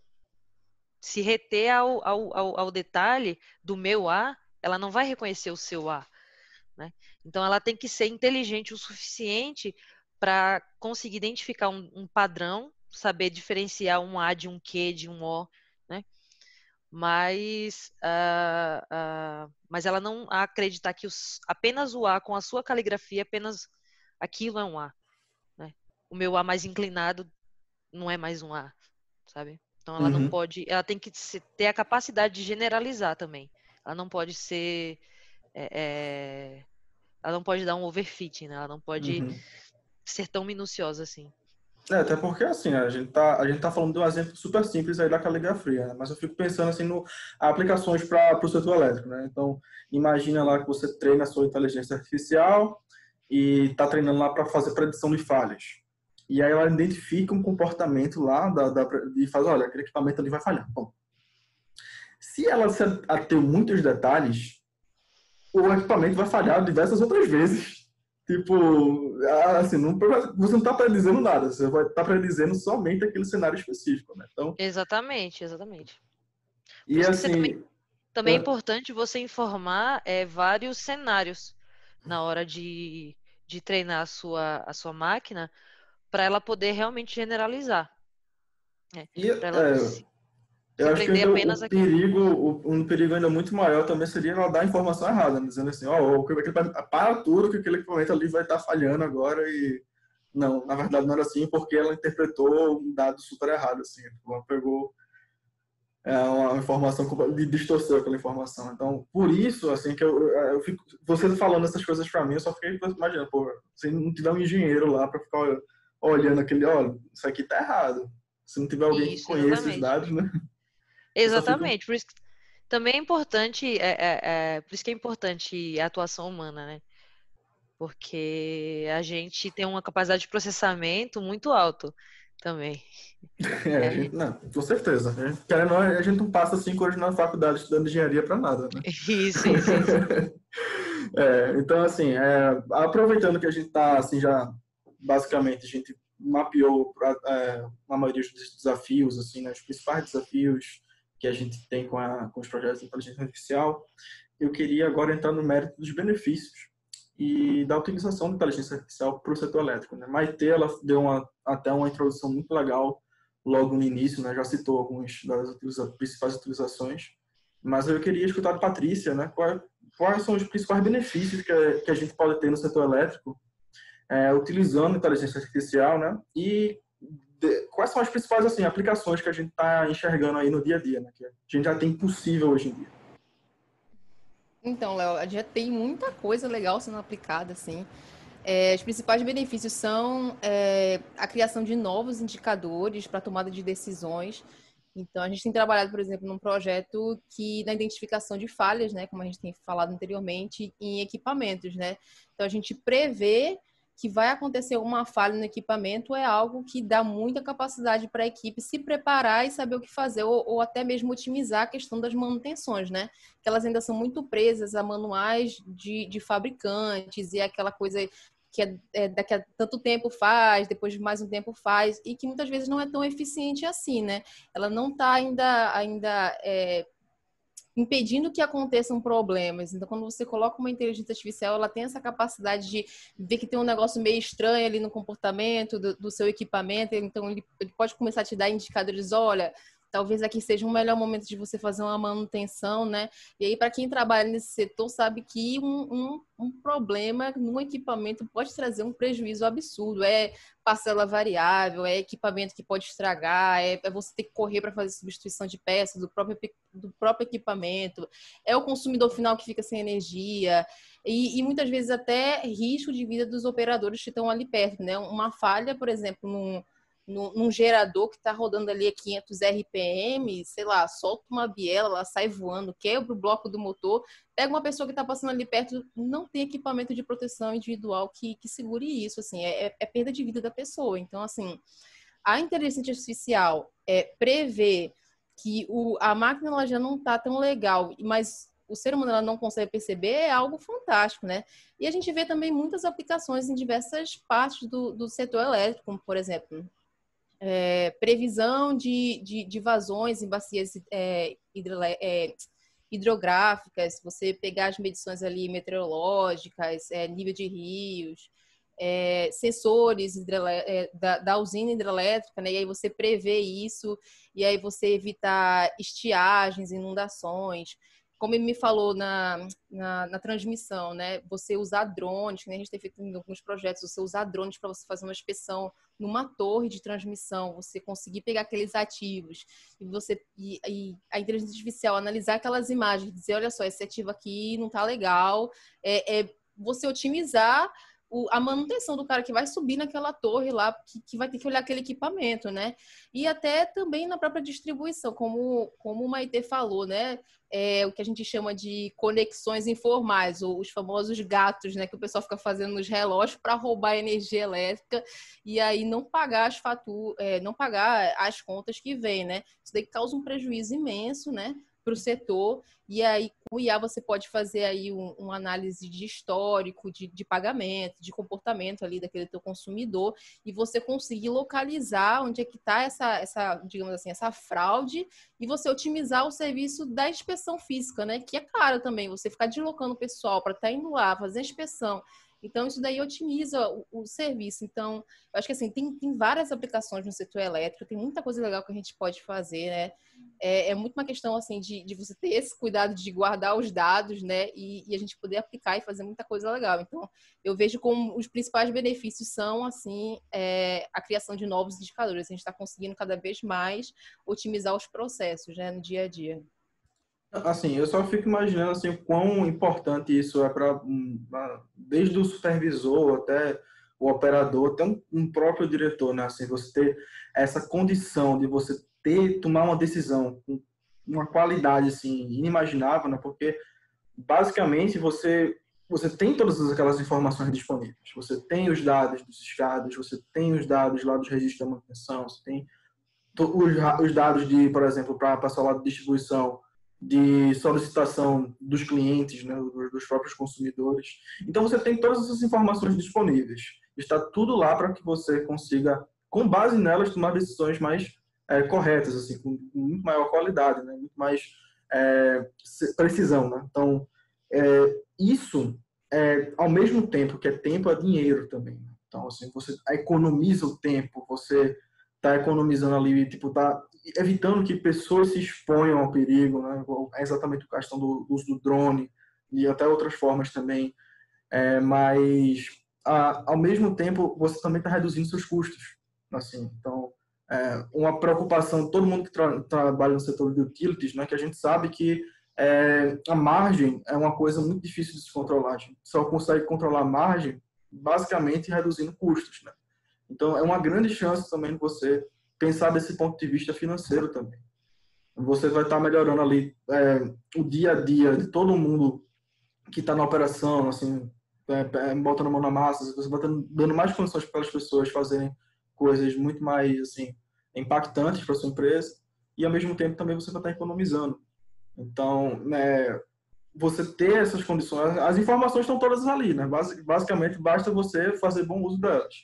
se reter ao, ao, ao, detalhe do meu A, ela não vai reconhecer o seu A. Né? Então ela tem que ser inteligente o suficiente para conseguir identificar um, um, padrão, saber diferenciar um A de um Q, de um O, né? Mas, uh, uh, mas ela não acreditar que os, apenas o A com a sua caligrafia, apenas aquilo é um A. Né? O meu A mais inclinado não é mais um A, sabe? Então ela uhum. não pode, ela tem que ter a capacidade de generalizar também. Ela não pode ser, é, é, ela não pode dar um overfit, né? Ela não pode uhum ser tão minuciosa assim. É, até porque assim, a gente tá, a gente tá falando de um exemplo super simples aí da caligrafia, né? mas eu fico pensando assim no aplicações para o setor elétrico, né? Então, imagina lá que você treina a sua inteligência artificial e está treinando lá para fazer predição de falhas. E aí ela identifica um comportamento lá da, da, e faz, olha, aquele equipamento ali vai falhar. Bom, se ela se ater muitos detalhes, o equipamento vai falhar diversas outras vezes Tipo, assim, não, você não está predizendo nada, você vai estar tá predizendo somente aquele cenário específico, né? Então, exatamente, exatamente. E assim. Também, também é... é importante você informar é, vários cenários na hora de, de treinar a sua, a sua máquina para ela poder realmente generalizar. Né? E, ela, é, eu acho que apenas o, perigo, o, um perigo ainda muito maior também seria ela dar a informação errada, né? dizendo assim, ó, oh, para tudo que aquele equipamento ali vai estar tá falhando agora e não, na verdade não era assim porque ela interpretou um dado super errado, assim, ela pegou é, uma informação de distorceu aquela informação. Então, por isso, assim, que eu, eu fico, você falando essas coisas para mim, eu só fiquei imaginando, pô, se não tiver um engenheiro lá para ficar olhando aquele, olha, isso aqui tá errado. Se não tiver alguém isso, que conheça exatamente. os dados, né? <laughs> Exatamente. Por isso que também é importante, é, é, é, por isso que é importante a atuação humana, né? Porque a gente tem uma capacidade de processamento muito alto também. <laughs> É, gente, não, com certeza. A gente, querendo, a gente não passa cinco horas na faculdade estudando engenharia para nada, né? <laughs> Isso, isso, isso. é, então, assim, é, aproveitando que a gente está, assim, já basicamente a gente mapeou é, a maioria dos desafios, assim, né, os principais desafios que a gente tem com, a, com os projetos de inteligência artificial, eu queria agora entrar no mérito dos benefícios e da utilização da inteligência artificial para o setor elétrico. Né? Maite, ela deu uma, até uma introdução muito legal logo no início, né? já citou algumas das utiliza principais utilizações, mas eu queria escutar de Patrícia, né? quais, quais são os principais benefícios que a, que a gente pode ter no setor elétrico é, utilizando inteligência artificial, né? E quais são as principais assim, aplicações que a gente está enxergando aí no dia a dia, né? que a gente já tem possível hoje em dia? Então, Léo, a gente já tem muita coisa legal sendo aplicada, assim. É, os principais benefícios são é, a criação de novos indicadores para tomada de decisões. Então, a gente tem trabalhado, por exemplo, num projeto que na identificação de falhas, né, como a gente tem falado anteriormente, em equipamentos, né. Então, a gente prevê que vai acontecer uma falha no equipamento é algo que dá muita capacidade para a equipe se preparar e saber o que fazer, ou, ou, até mesmo otimizar a questão das manutenções, né? Que elas ainda são muito presas a manuais de, de fabricantes e aquela coisa que é, é, daqui a tanto tempo faz, depois de mais um tempo faz, e que muitas vezes não é tão eficiente assim, né? Ela não está ainda, ainda é, impedindo que aconteçam problemas. Então, quando você coloca uma inteligência artificial, ela tem essa capacidade de ver que tem um negócio meio estranho ali no comportamento do, do seu equipamento. Então, ele, ele, pode começar a te dar indicadores: olha, talvez aqui seja um melhor momento de você fazer uma manutenção, né? E aí, para quem trabalha nesse setor, sabe que um, um, um, problema no equipamento pode trazer um prejuízo absurdo. É parcela variável, é equipamento que pode estragar, é, é você ter que correr para fazer substituição de peças do próprio, do próprio equipamento, é o consumidor final que fica sem energia. E, e, muitas vezes até risco de vida dos operadores que estão ali perto, né? Uma falha, por exemplo, num, num, gerador que está rodando ali a 500 RPM, sei lá, solta uma biela, ela sai voando, quebra o bloco do motor, pega uma pessoa que está passando ali perto, não tem equipamento de proteção individual que, que segure isso, assim, é, é, é perda de vida da pessoa. Então, assim, a inteligência artificial é prever que o, a máquina ela já não está tão legal, mas o ser humano ela não consegue perceber é algo fantástico, né? E a gente vê também muitas aplicações em diversas partes do, do setor elétrico, como, por exemplo, é, previsão de, de, de, vazões em bacias é, é, hidrográficas, você pegar as medições ali meteorológicas, nível de rios, sensores da, da, usina hidrelétrica, né? E aí você prevê isso, e aí você evitar estiagens, inundações como ele me falou na, na, na, transmissão, né? Você usar drones, que a gente tem feito em alguns projetos, você usar drones para você fazer uma inspeção numa torre de transmissão, você conseguir pegar aqueles ativos e você e, e a inteligência artificial analisar aquelas imagens, dizer, olha só, esse ativo aqui não está legal, é, é você otimizar o, a manutenção do cara que vai subir naquela torre lá, que, que, vai ter que olhar aquele equipamento, né? E até também na própria distribuição, como, como o Maite falou, né? É, o que a gente chama de conexões informais, os famosos gatos, né? Que o pessoal fica fazendo nos relógios para roubar energia elétrica e aí não pagar as faturas, é, não pagar as contas que vêm, né? Isso daí causa um prejuízo imenso, né? Para o setor. E aí, com o IA, você pode fazer aí um, uma análise de histórico, de, de pagamento, de comportamento ali daquele teu consumidor, e você conseguir localizar onde é que está essa, essa, digamos assim, essa fraude, e você otimizar o serviço da inspeção física, né? Que é caro também, você ficar deslocando o pessoal para estar tá indo lá, fazer a inspeção então, isso daí otimiza o, o, serviço. Então, eu acho que assim, tem, tem várias aplicações no setor elétrico, tem muita coisa legal que a gente pode fazer, né? É, é muito uma questão, assim, de, de você ter esse cuidado de guardar os dados, né? E, e, a gente poder aplicar e fazer muita coisa legal. Então, eu vejo como os principais benefícios são, assim, é, a criação de novos indicadores. A gente está conseguindo cada vez mais otimizar os processos, né? No dia a dia. Assim, eu só fico imaginando assim o quão importante isso é para desde o supervisor até o operador, até um, um, próprio diretor, né? Assim, você ter essa condição de você ter tomar uma decisão com uma qualidade assim inimaginável, né? Porque basicamente você você tem todas aquelas informações disponíveis. Você tem os dados dos escados, você tem os dados lá dos registros da manutenção, você tem os, os dados de, por exemplo, para passar lá de distribuição de solicitação dos clientes, né, dos próprios consumidores. Então você tem todas essas informações disponíveis. Está tudo lá para que você consiga, com base nelas, tomar decisões mais é, corretas, assim, com, muito maior qualidade, né, muito mais é, precisão. Né? Então é, isso, é, ao mesmo tempo que é tempo, é dinheiro também. Então assim, você economiza o tempo, você está economizando ali, tipo, tá evitando que pessoas se exponham ao perigo, né? É exatamente a questão do uso do drone e até outras formas também. É, mas, a, ao mesmo tempo, você também está reduzindo seus custos. Assim, então, é, uma preocupação, todo mundo que tra trabalha no setor de utilities, né, que a gente sabe que é, a margem é uma coisa muito difícil de se controlar. A gente só consegue controlar a margem basicamente reduzindo custos. Né? Então, é uma grande chance também de você pensar desse ponto de vista financeiro também. Você vai estar melhorando ali é, o dia a dia de todo mundo que está na operação, assim, é, é, botando a mão na massa, você vai dando mais condições para as pessoas fazerem coisas muito mais assim impactantes para sua empresa e ao mesmo tempo também você vai estar economizando. Então, né, você ter essas condições, as informações estão todas ali, né? Basicamente, basta você fazer bom uso delas.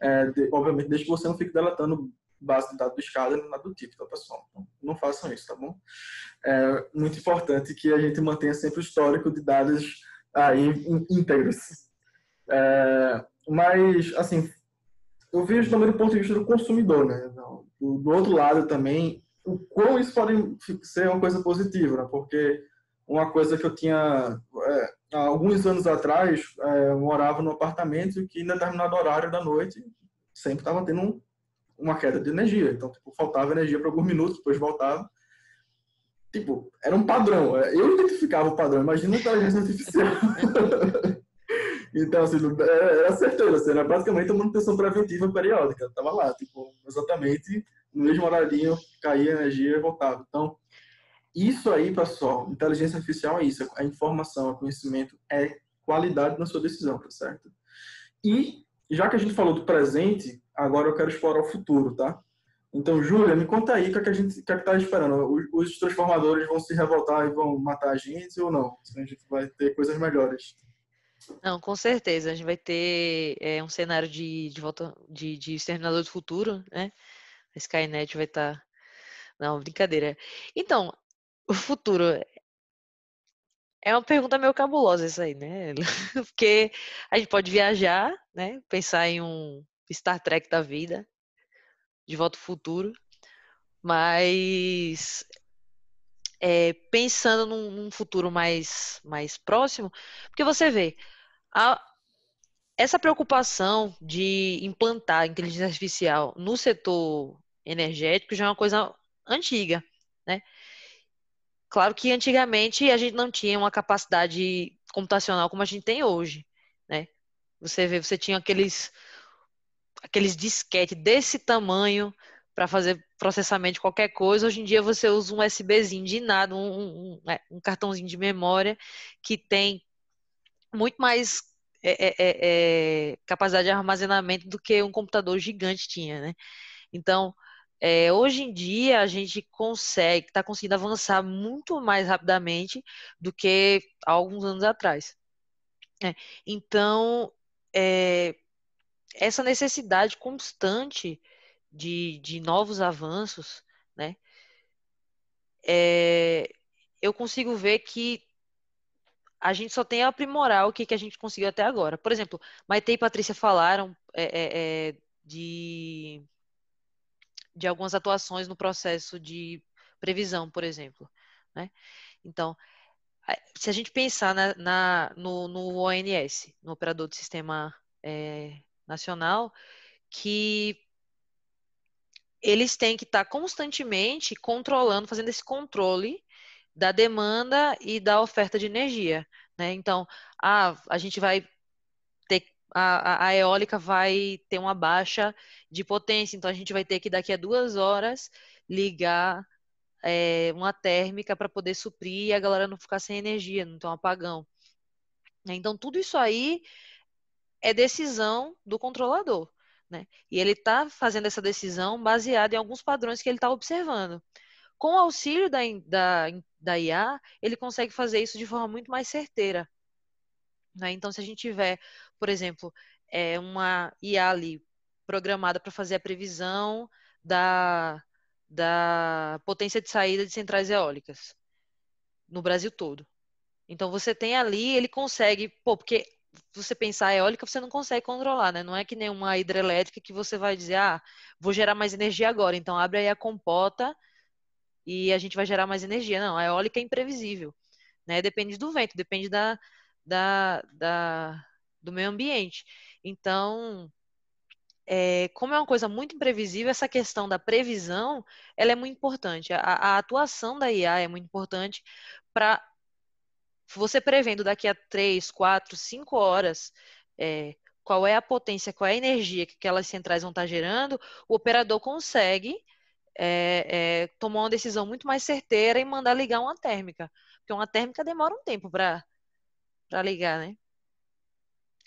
É, de, obviamente, desde que você não fique deletando base de dados do escada nada do tipo, tá, pessoal? Então, não façam isso, tá bom? É muito importante que a gente mantenha sempre o histórico de dados aí íntegros. É, mas, assim, eu vejo também do ponto de vista do consumidor, né? Do, do outro lado também, o quão isso pode ser uma coisa positiva, né? porque uma coisa que eu tinha é, alguns anos atrás, é, eu morava num apartamento que em determinado horário da noite sempre estava tendo um, uma queda de energia. Então, tipo, faltava energia por alguns minutos, depois voltava. Tipo, era um padrão. É, eu identificava o padrão, imagina uma inteligência artificial. <laughs> então, assim, era certeza, assim, era basicamente uma manutenção preventiva periódica. Tava lá, tipo, exatamente no mesmo horário caía energia e voltava. Então, isso aí, pessoal, inteligência artificial é isso, a informação, o conhecimento é qualidade na sua decisão, tá certo? E, já que a gente falou do presente, agora eu quero explorar o futuro, tá? Então, Júlia, me conta aí o que, é que a gente que é que tá esperando. Os, os transformadores vão se revoltar e vão matar a gente ou não? A gente vai ter coisas melhores. Não, com certeza. A gente vai ter é, um cenário de, de volta de, de Exterminador do Futuro, né? A Skynet vai estar. Tá... Não, brincadeira. Então, o futuro é uma pergunta meio cabulosa isso aí, né? <laughs> Porque a gente pode viajar, né? Pensar em um Star Trek da vida, de volta ao futuro, mas é, pensando num, num, futuro mais, mais próximo, porque você vê, a, essa preocupação de implantar inteligência artificial no setor energético já é uma coisa antiga, né? Claro que antigamente a gente não tinha uma capacidade computacional como a gente tem hoje, né? Você vê, você tinha aqueles aqueles disquete desse tamanho para fazer processamento de qualquer coisa. Hoje em dia você usa um USBzinho de nada, um, um, é, um cartãozinho de memória que tem muito mais é, é, é, é, capacidade de armazenamento do que um computador gigante tinha, né? Então, é, hoje em dia a gente consegue, está conseguindo avançar muito mais rapidamente do que há alguns anos atrás. É, então, é, essa necessidade constante de, de novos avanços, né? É, eu consigo ver que a gente só tem a aprimorar o que, que a gente conseguiu até agora. Por exemplo, Maite e Patrícia falaram é, é, de, de algumas atuações no processo de previsão, por exemplo. Né? Então, se a gente pensar na, na no, no, ONS, no Operador de Sistema é, Nacional, que eles têm que estar constantemente controlando, fazendo esse controle da demanda e da oferta de energia. Né? Então, ah, a gente vai. A, a eólica vai ter uma baixa de potência, então a gente vai ter que daqui a duas horas ligar é, uma térmica para poder suprir e a galera não ficar sem energia, não ter um apagão. Então, tudo isso aí é decisão do controlador. Né? E ele está fazendo essa decisão baseada em alguns padrões que ele está observando. Com o auxílio da, da, da IA, ele consegue fazer isso de forma muito mais certeira. Né? Então, se a gente tiver, por exemplo, é, uma IA ali programada para fazer a previsão da, da potência de saída de centrais eólicas no Brasil todo. Então, você tem ali, ele consegue, pô, porque você pensar eólica, você não consegue controlar, né? Não é que nem uma hidrelétrica que você vai dizer, ah, vou gerar mais energia agora, então abre aí a compota e a gente vai gerar mais energia. Não, a eólica é imprevisível, né? Depende do vento, depende da, da, da do meio ambiente. Então, é, como é uma coisa muito imprevisível, essa questão da previsão, ela é muito importante. A, a atuação da IA é muito importante para você prevendo daqui a três, quatro, cinco horas é, qual é a potência, qual é a energia que aquelas centrais vão estar gerando, o operador consegue é, é, tomar uma decisão muito mais certeira e mandar ligar uma térmica. Porque uma térmica demora um tempo para ligar, né?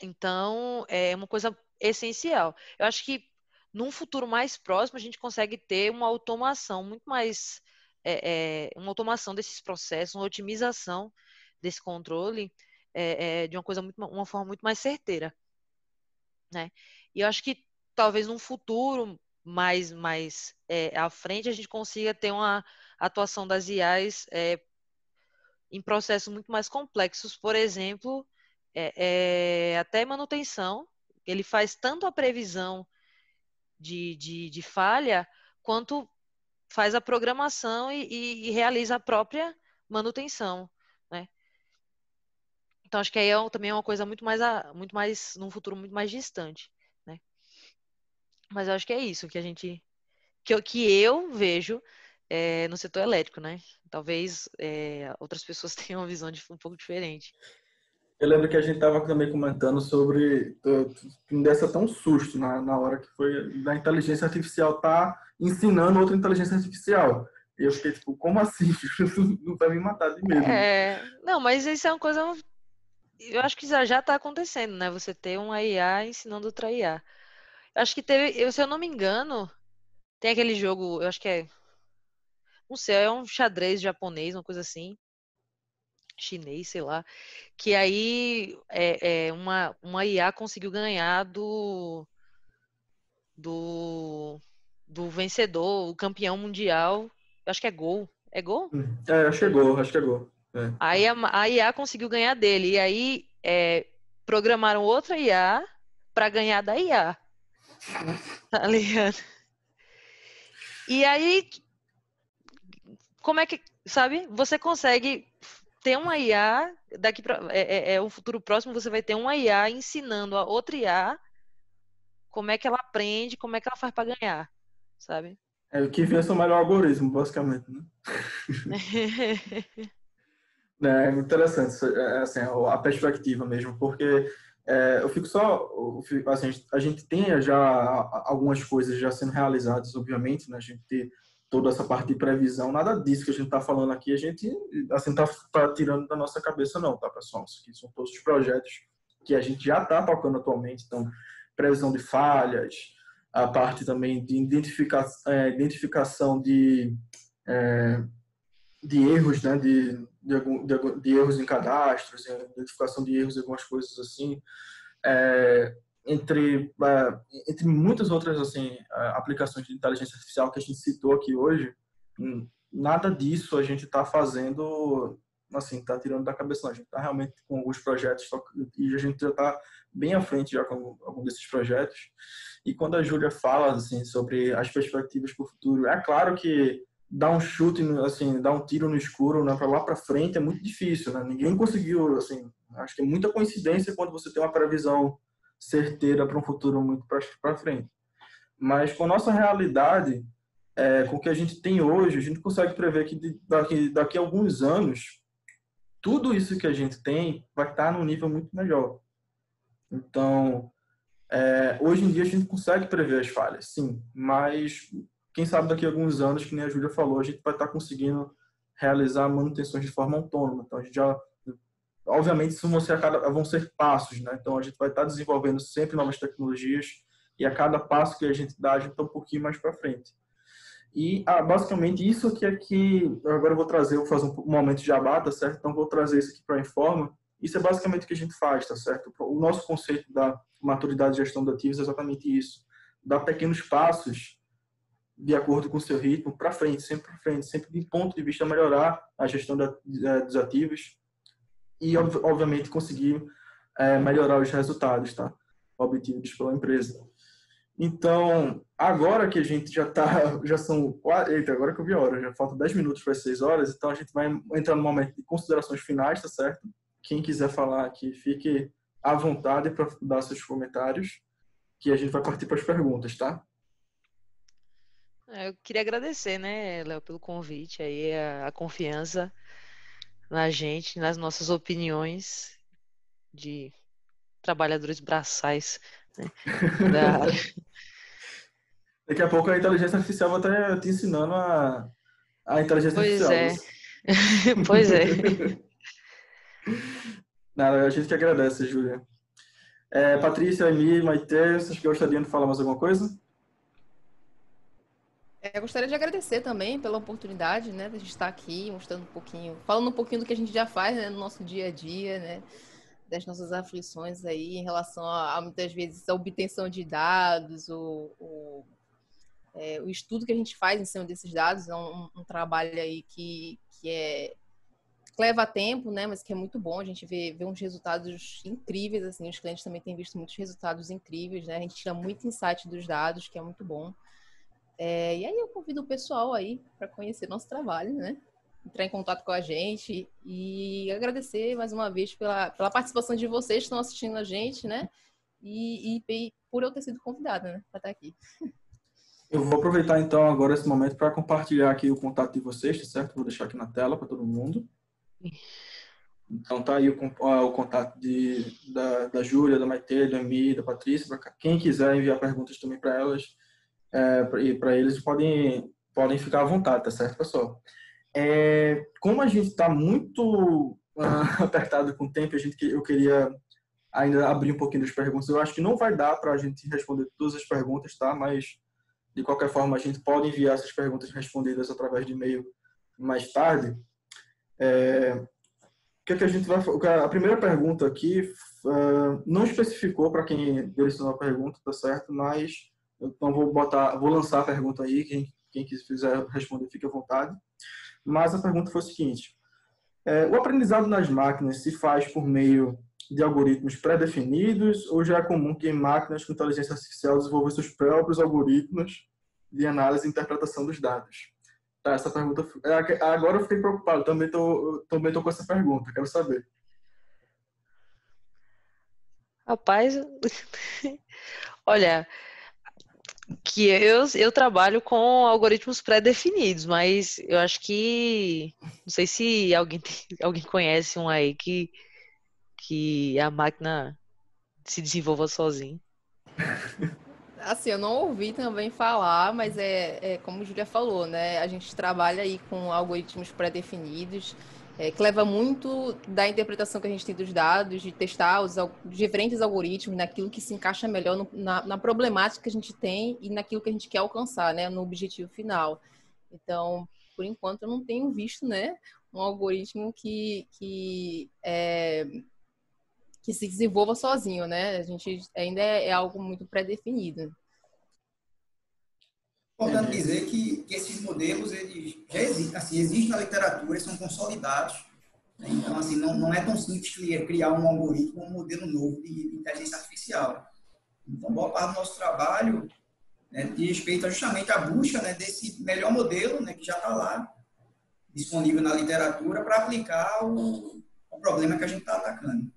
Então, é uma coisa essencial. Eu acho que num futuro mais próximo a gente consegue ter uma automação muito mais é, é, uma automação desses processos, uma otimização desse controle é, é, de uma coisa muito, uma forma muito mais certeira, né? E eu acho que talvez num futuro mais mais é, à frente a gente consiga ter uma atuação das IAs é, em processos muito mais complexos, por exemplo, é, é, até manutenção. Ele faz tanto a previsão de, de, de falha quanto faz a programação e, e, e realiza a própria manutenção, né? Então acho que aí é, também é uma coisa muito mais, muito mais, num futuro muito mais distante, né? Mas eu acho que é isso que a gente, que que eu vejo é, no setor elétrico, né? Talvez é, outras <laughs> pessoas tenham uma visão de, um pouco diferente. Eu lembro que a gente estava também comentando sobre que não desse tão susto na, na hora que foi da inteligência artificial tá ensinando outra inteligência artificial. E eu fiquei tipo, como assim? <laughs> não vai me matar de medo. É, não, mas isso é uma coisa. Eu acho que já está acontecendo, né? Você ter um IA ensinando outra IA. Eu acho que teve, se eu não me engano, tem aquele jogo, eu acho que é. Não sei, é um xadrez japonês, uma coisa assim chinês, sei lá, que aí é, é, uma, uma IA conseguiu ganhar do, do, do vencedor, o campeão mundial, acho que é gol. É gol? Hum, é, acho que é gol, acho que é gol. É. Aí a, a, IA conseguiu ganhar dele, e aí é, programaram outra IA para ganhar da IA. <laughs> Tá ligado? E aí, como é que, sabe? Você consegue ter uma IA, daqui para é, é, é, o futuro próximo, você vai ter uma IA ensinando a outra IA como é que ela aprende, como é que ela faz para ganhar, sabe? É o que vence o melhor algoritmo, basicamente, né? <laughs> é interessante é, assim, a perspectiva mesmo, porque é, eu fico só, eu fico, assim, a gente tem já algumas coisas já sendo realizadas, obviamente, né? A gente toda essa parte de previsão, nada disso que a gente está falando aqui, a gente assim tá, tá, tirando da nossa cabeça não, tá pessoal? Isso aqui são todos os projetos que a gente já está tocando atualmente, então previsão de falhas, a parte também de identifica, é, identificação de é, de erros, né, de, de, de, de, erros em cadastros, identificação de erros em algumas coisas assim, é, entre, uh, entre muitas outras assim, uh, aplicações de inteligência artificial que a gente citou aqui hoje, hum, nada disso a gente está fazendo, assim, está tirando da cabeça, não. A gente está realmente com alguns projetos e a gente já está bem à frente já com algum desses projetos. E quando a Júlia fala assim sobre as perspectivas para o futuro, é claro que dar um chute, assim, dar um tiro no escuro, né, para lá para frente é muito difícil, né? Ninguém conseguiu, assim, acho que é muita coincidência quando você tem uma previsão certeira para um futuro muito para frente. Mas com a nossa realidade, é, com o que a gente tem hoje, a gente consegue prever que daqui, daqui a alguns anos, tudo isso que a gente tem vai estar num nível muito melhor. Então, é, hoje em dia a gente consegue prever as falhas, sim, mas quem sabe daqui a alguns anos, que nem a Júlia falou, a gente vai estar conseguindo realizar manutenções de forma autônoma. Então, a gente já obviamente isso vão ser, cada, vão ser passos, né? Então a gente vai estar desenvolvendo sempre novas tecnologias e a cada passo que a gente dá, a gente está um pouquinho mais para frente. E ah, basicamente isso aqui é que agora eu vou trazer, vou fazer um momento de jabá, tá certo? Então vou trazer isso aqui para a Informa. Isso é basicamente o que a gente faz, tá certo? O nosso conceito da maturidade de gestão de ativos é exatamente isso. Dar pequenos passos de acordo com o seu ritmo para frente, sempre para frente, sempre de ponto de vista melhorar a gestão dos ativos e, obviamente, conseguir é, melhorar os resultados tá? obtidos pela empresa. Então, agora que a gente já está, <laughs> já são, eita, agora que eu vi a hora, já falta 10 minutos para as 6 horas, então a gente vai entrar no momento de considerações finais, tá certo? Quem quiser falar aqui, fique à vontade para dar seus comentários, que a gente vai partir para as perguntas, tá? É, eu queria agradecer, né, Léo, pelo convite aí, a, a confiança na gente, nas nossas opiniões de trabalhadores braçais né, da área. <laughs> Daqui a pouco a inteligência artificial vai estar te ensinando a, a inteligência pois artificial. É. <laughs> pois é. <laughs> Nada, a gente que agradece, Júlia. É, Patrícia, Emi, Maite, vocês gostariam de falar mais alguma coisa? É, eu gostaria de agradecer também pela oportunidade, né, de estar aqui mostrando um pouquinho, falando um pouquinho do que a gente já faz né, no nosso dia a dia, né, das nossas aflições aí em relação a, a muitas vezes a obtenção de dados, o, o, é, o, estudo que a gente faz em cima desses dados é um, um trabalho aí que, que é que leva tempo, né, mas que é muito bom. A gente vê, vê uns resultados incríveis, assim, os clientes também têm visto muitos resultados incríveis, né? A gente tira muito insight dos dados, que é muito bom. É, e aí eu convido o pessoal aí para conhecer nosso trabalho, né? Entrar em contato com a gente e agradecer mais uma vez pela, pela participação de vocês que estão assistindo a gente, né? E, e, por eu ter sido convidada, né? Para estar aqui. Eu vou aproveitar então agora esse momento para compartilhar aqui o contato de vocês, tá certo? Vou deixar aqui na tela para todo mundo. Então tá aí o, o contato de, da, da Júlia, da Maite, da Emi, da Patrícia, para quem quiser enviar perguntas também para elas é, e para eles podem podem ficar à vontade, tá certo, pessoal? É, como a gente está muito uh, <laughs> apertado com o tempo, a gente eu queria ainda abrir um pouquinho das perguntas. Eu acho que não vai dar para a gente responder todas as perguntas, tá? Mas de qualquer forma, a gente pode enviar essas perguntas respondidas através de e-mail mais tarde. É, que, é que a gente vai A primeira pergunta aqui uh, não especificou para quem direcionou a pergunta, tá certo? Mas então vou botar, vou lançar a pergunta aí. Quem, quem quiser responder, fique à vontade. Mas a pergunta foi o seguinte: é, o aprendizado nas máquinas se faz por meio de algoritmos pré-definidos ou já é comum que máquinas com inteligência artificial desenvolvam seus próprios algoritmos de análise e interpretação dos dados? Tá, essa pergunta. É, agora eu fiquei preocupado, também tô, também tô com essa pergunta, quero saber. Rapaz, <laughs> olha, que eu, eu trabalho com algoritmos pré-definidos, mas eu acho que não sei se alguém <laughs> alguém conhece um aí que que a máquina se desenvolva sozinha. Assim, eu não ouvi também falar, mas é, é como a Julia falou, né? A gente trabalha aí com algoritmos pré-definidos, é, que leva muito da interpretação que a gente tem dos dados, de testar os diferentes algoritmos naquilo que se encaixa melhor no, na, na, problemática que a gente tem e naquilo que a gente quer alcançar, né? No objetivo final. Então, por enquanto, eu não tenho visto, né? Um algoritmo que, que é, que se desenvolva sozinho, né? A gente ainda é, é algo muito pré-definido. Importante dizer que, que, esses modelos eles já existem, assim, existem na literatura, são consolidados. Né? Então, assim, não, não é tão simples criar um algoritmo, um modelo novo de, de inteligência artificial. Então, boa parte do nosso trabalho né, diz respeito justamente à busca né, desse melhor modelo né, que já está lá disponível na literatura para aplicar o, o problema que a gente está atacando.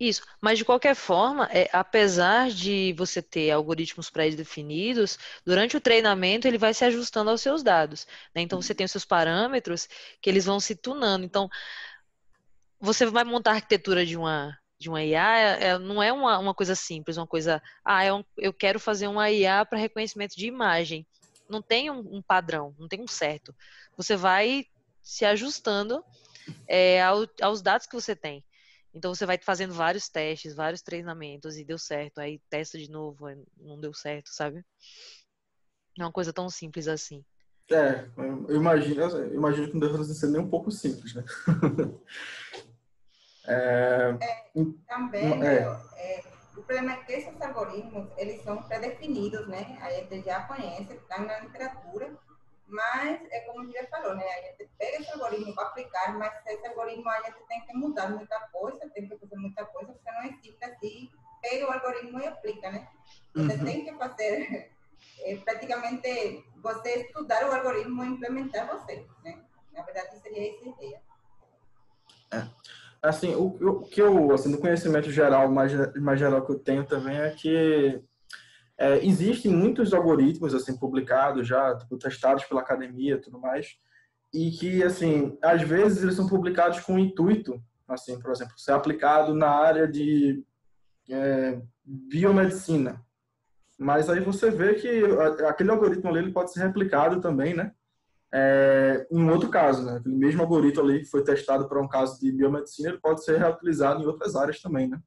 Isso, mas de qualquer forma, é, apesar de você ter algoritmos pré-definidos, durante o treinamento ele vai se ajustando aos seus dados. Né? Então você tem os seus parâmetros que eles vão se tunando. Então você vai montar a arquitetura de uma de uma IA é, é, não é uma, uma coisa simples, uma coisa, ah, é um, eu quero fazer uma IA para reconhecimento de imagem. Não tem um, um, padrão, não tem um certo. Você vai se ajustando é, ao, aos dados que você tem. Então você vai fazendo vários testes, vários treinamentos e deu certo, aí testa de novo, não deu certo, sabe? Não é uma coisa tão simples assim. É, eu imagino, eu imagino que não deve ser nem um pouco simples, né? <laughs> é, é, também, é. é. o problema é que esses algoritmos, eles são pré-definidos, né? A gente já conhece, está na literatura, mas é como o já falou, né? A gente pega esse algoritmo para aplicar, mas esse algoritmo a gente tem que mudar muita coisa, tem que fazer muita coisa, porque não existe assim, pega o algoritmo e aplica, né? Você uhum. tem que fazer, é, <laughs> praticamente, você estudar o algoritmo e implementar você, né? Na verdade, seria essa a ideia. É. Assim, o, o que eu, assim, do conhecimento geral, mais, mais geral que eu tenho também é que é, existem muitos algoritmos assim publicados já, tipo, testados pela academia, e tudo mais, e que assim, às vezes eles são publicados com intuito, assim, por exemplo, ser aplicado na área de é, biomedicina. Mas aí você vê que aquele algoritmo ali ele pode ser replicado também, né? É, em outro caso, né? Aquele mesmo algoritmo ali que foi testado para um caso de biomedicina, ele pode ser reutilizado em outras áreas também, né?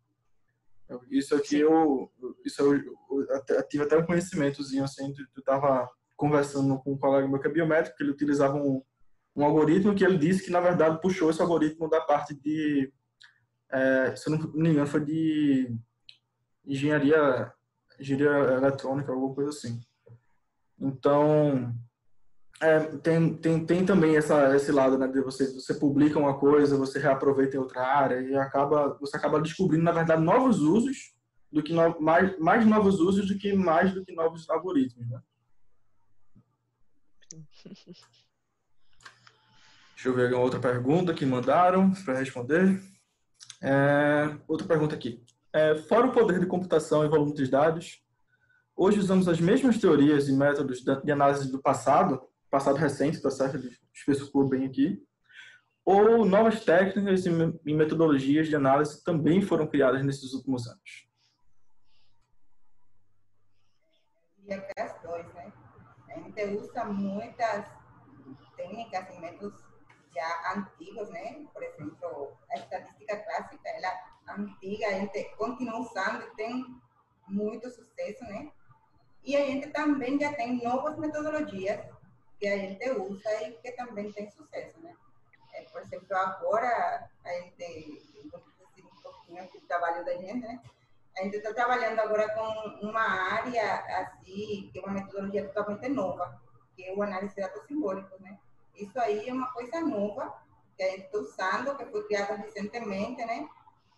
Isso aqui eu, isso eu, eu, tive até um conhecimentozinho assim, tu estava conversando com um colega meu que é biométrico, que ele utilizava um, um algoritmo que ele disse que na verdade puxou esse algoritmo da parte de, é, se eu não me engano, foi de engenharia, engenharia eletrônica, alguma coisa assim. Então, é, tem, tem, tem também essa, esse lado, né, de você, você publica uma coisa, você reaproveita em outra área e acaba, você acaba descobrindo, na verdade, novos usos do que no, mais, mais novos usos do que mais do que novos algoritmos, né? <laughs> Deixa eu ver alguma outra pergunta que mandaram para responder. É, outra pergunta aqui. É, fora o poder de computação e volume de dados, hoje usamos as mesmas teorias e métodos de análise do passado, passado recente, tá certo? Especificou bem aqui. Ou novas técnicas e metodologias de análise também foram criadas nesses últimos anos? E até as dois, né? A gente usa muitas técnicas e métodos já antigos, né? Por exemplo, a estatística clássica, ela antiga, a gente continua usando tem muito sucesso, né? E a gente também já tem novas metodologias que a gente usa e que também tem sucesso, né? É, por exemplo, agora a gente, dizer um pouquinho do trabalho da gente, né? A gente está trabalhando agora com uma área assim, que é uma metodologia totalmente nova, que é o análise de dados simbólicos, né? Isso aí é uma coisa nova que a gente está usando, que foi criada recentemente, né?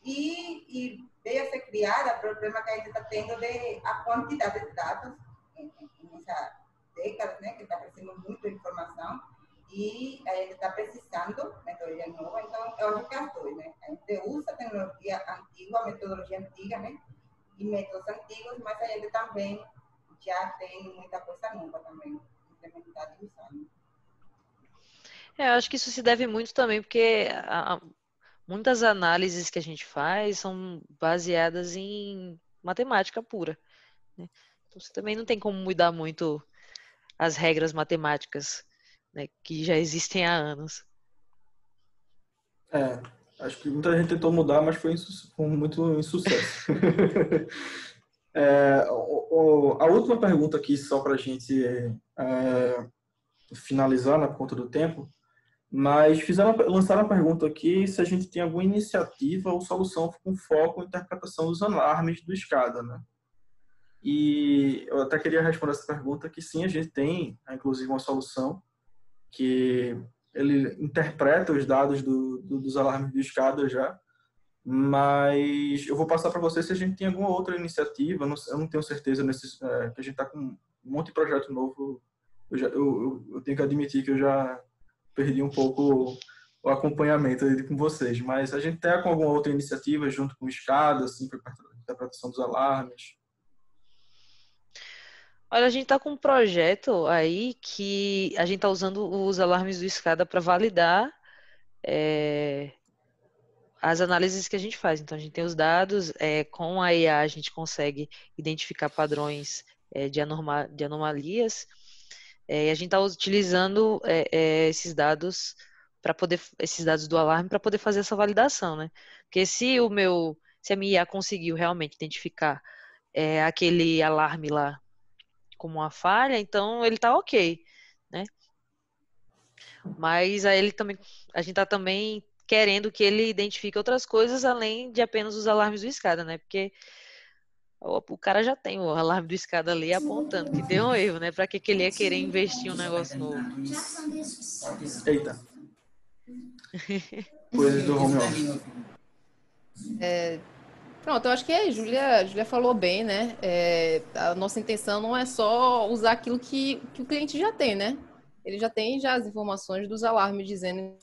E, e veio a ser criada para o problema que a gente está tendo de a quantidade de dados nessa década, né? Que está crescendo muito a informação e a gente está precisando metodologia nova, então eu acho que as duas, né? A gente usa tecnologia antiga, metodologia antiga, né? E métodos antigos, mas a gente também já tem muita coisa nova também implementada e usando. É, eu acho que isso se deve muito também porque a, muitas análises que a gente faz são baseadas em matemática pura. Né? Então você também não tem como mudar muito as regras matemáticas né, que já existem há anos. É, acho que muita gente tentou mudar, mas foi, foi muito insucesso. <laughs> é, o, o, a última pergunta aqui, só para a gente é, finalizar na conta do tempo, mas fizeram, lançaram a pergunta aqui se a gente tem alguma iniciativa ou solução com foco em interpretação dos alarmes do SCADA, né? E eu até queria responder essa pergunta que sim, a gente tem, inclusive, uma solução que ele interpreta os dados do, do, dos alarmes do SCADA já, mas eu vou passar para você se a gente tem alguma outra iniciativa, não, eu não tenho certeza nesse, é, que a gente está com um monte de projeto novo, eu, já, eu, eu tenho que admitir que eu já perdi um pouco o acompanhamento com vocês, mas a gente tem com alguma outra iniciativa junto com o SCADA, assim, para a interpretação dos alarmes? Olha, a gente está com um projeto aí que a gente está usando os alarmes do SCADA para validar é, as análises que a gente faz. Então, a gente tem os dados, é, com a IA a gente consegue identificar padrões é, de, anorma, de anomalias, e a gente está utilizando esses dados para poder, esses dados do alarme para poder fazer essa validação, né? Porque se o meu, se a minha IA conseguiu realmente identificar é, aquele alarme lá como uma falha, então ele está ok, né? Mas aí ele também, a gente está também querendo que ele identifique outras coisas além de apenas os alarmes do escada, né? Porque o cara já tem o alarme do escada ali apontando que deu um erro, né? Pra que, que ele ia querer investir um negócio novo? Eita. <laughs> Coisas do home office. É, pronto, eu acho que a Júlia, a Júlia falou bem, né? É, a nossa intenção não é só usar aquilo que, que o cliente já tem, né? Ele já tem já as informações dos alarmes dizendo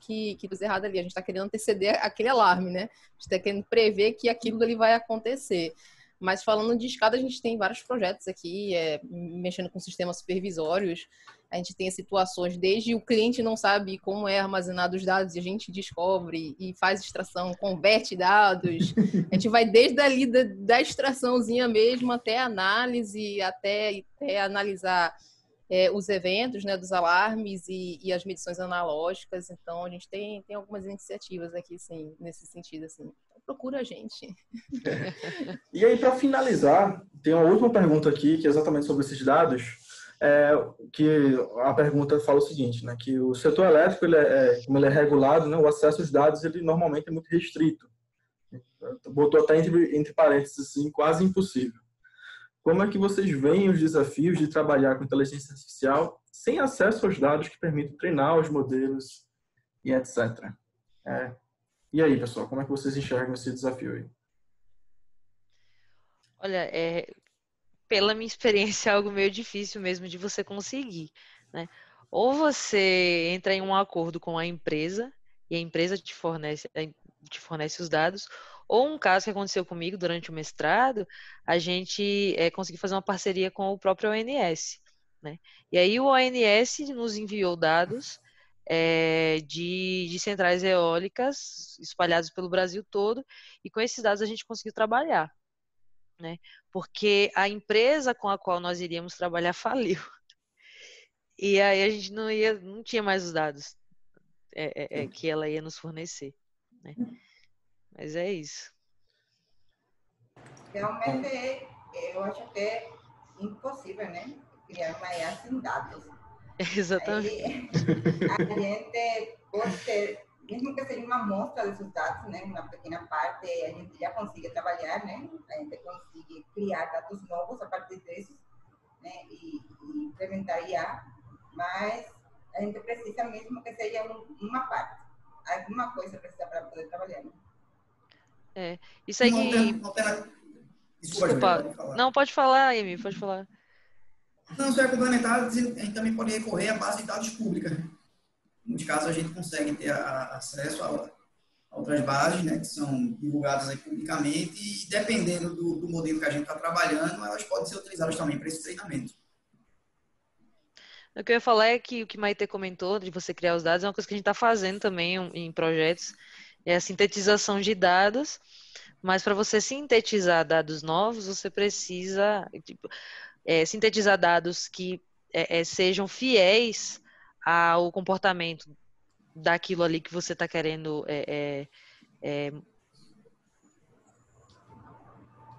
que, que fez errado ali. A gente está querendo anteceder aquele alarme, né? A gente está querendo prever que aquilo ali vai acontecer. Mas falando de escada, a gente tem vários projetos aqui, é, mexendo com sistemas supervisórios. A gente tem situações desde o cliente não sabe como é armazenado os dados e a gente descobre e faz extração, converte dados. A gente vai desde ali da, da extraçãozinha mesmo até análise, até, até analisar é, os eventos né, dos alarmes e, e, as medições analógicas. Então, a gente tem, tem algumas iniciativas aqui, sim, nesse sentido. Assim. Procura a gente. É. E aí, para finalizar, tem uma última pergunta aqui, que é exatamente sobre esses dados. É, que a pergunta fala o seguinte, né, que o setor elétrico, ele é, é como ele é regulado, né, o acesso aos dados ele normalmente é muito restrito. Botou até entre, entre parênteses assim, quase impossível. Como é que vocês veem os desafios de trabalhar com inteligência artificial sem acesso aos dados que permitem treinar os modelos e etc. É. E aí, pessoal, como é que vocês enxergam esse desafio aí? Olha, é, pela minha experiência, <laughs> é algo meio difícil mesmo de você conseguir. né? Ou você entra em um acordo com a empresa e a empresa te fornece, te fornece os dados, ou um caso que aconteceu comigo durante o mestrado, a gente é, conseguiu fazer uma parceria com o próprio ONS. Né? E aí o ONS nos enviou dados é, de, de, centrais eólicas espalhadas pelo Brasil todo, e com esses dados a gente conseguiu trabalhar. Né? Porque a empresa com a qual nós iríamos trabalhar <laughs> faliu. E aí a gente não ia, não tinha mais os dados é, é, que ela ia nos fornecer. Né? Mas é isso. Realmente, eu acho até impossível, né? Criar uma IA sem dados. <laughs> Exatamente. A gente pode ter, mesmo que seja uma amostra desses dados, né? Uma pequena parte, a gente já consiga trabalhar, né? A gente consegue criar dados novos a partir desses, né? E, e implementar IA, mas a gente precisa mesmo que seja uma parte. Alguma coisa precisa para poder trabalhar. Né? É. Isso aí. Não, Desculpa, Desculpa. Não, pode falar, Amy, pode falar. Não, só é complementar, a gente também pode recorrer à base de dados pública. Né? Em muitos casos, a gente consegue ter a, acesso a, a, outras bases, né, que são divulgadas publicamente, e dependendo do, do modelo que a gente está trabalhando, elas podem ser utilizadas também para esse treinamento. O que eu ia falar é que o que Maite comentou de você criar os dados é uma coisa que a gente está fazendo também em projetos é a sintetização de dados, mas para você sintetizar dados novos, você precisa tipo, é, sintetizar dados que é, é, sejam fiéis ao comportamento daquilo ali que você está querendo é, é, é,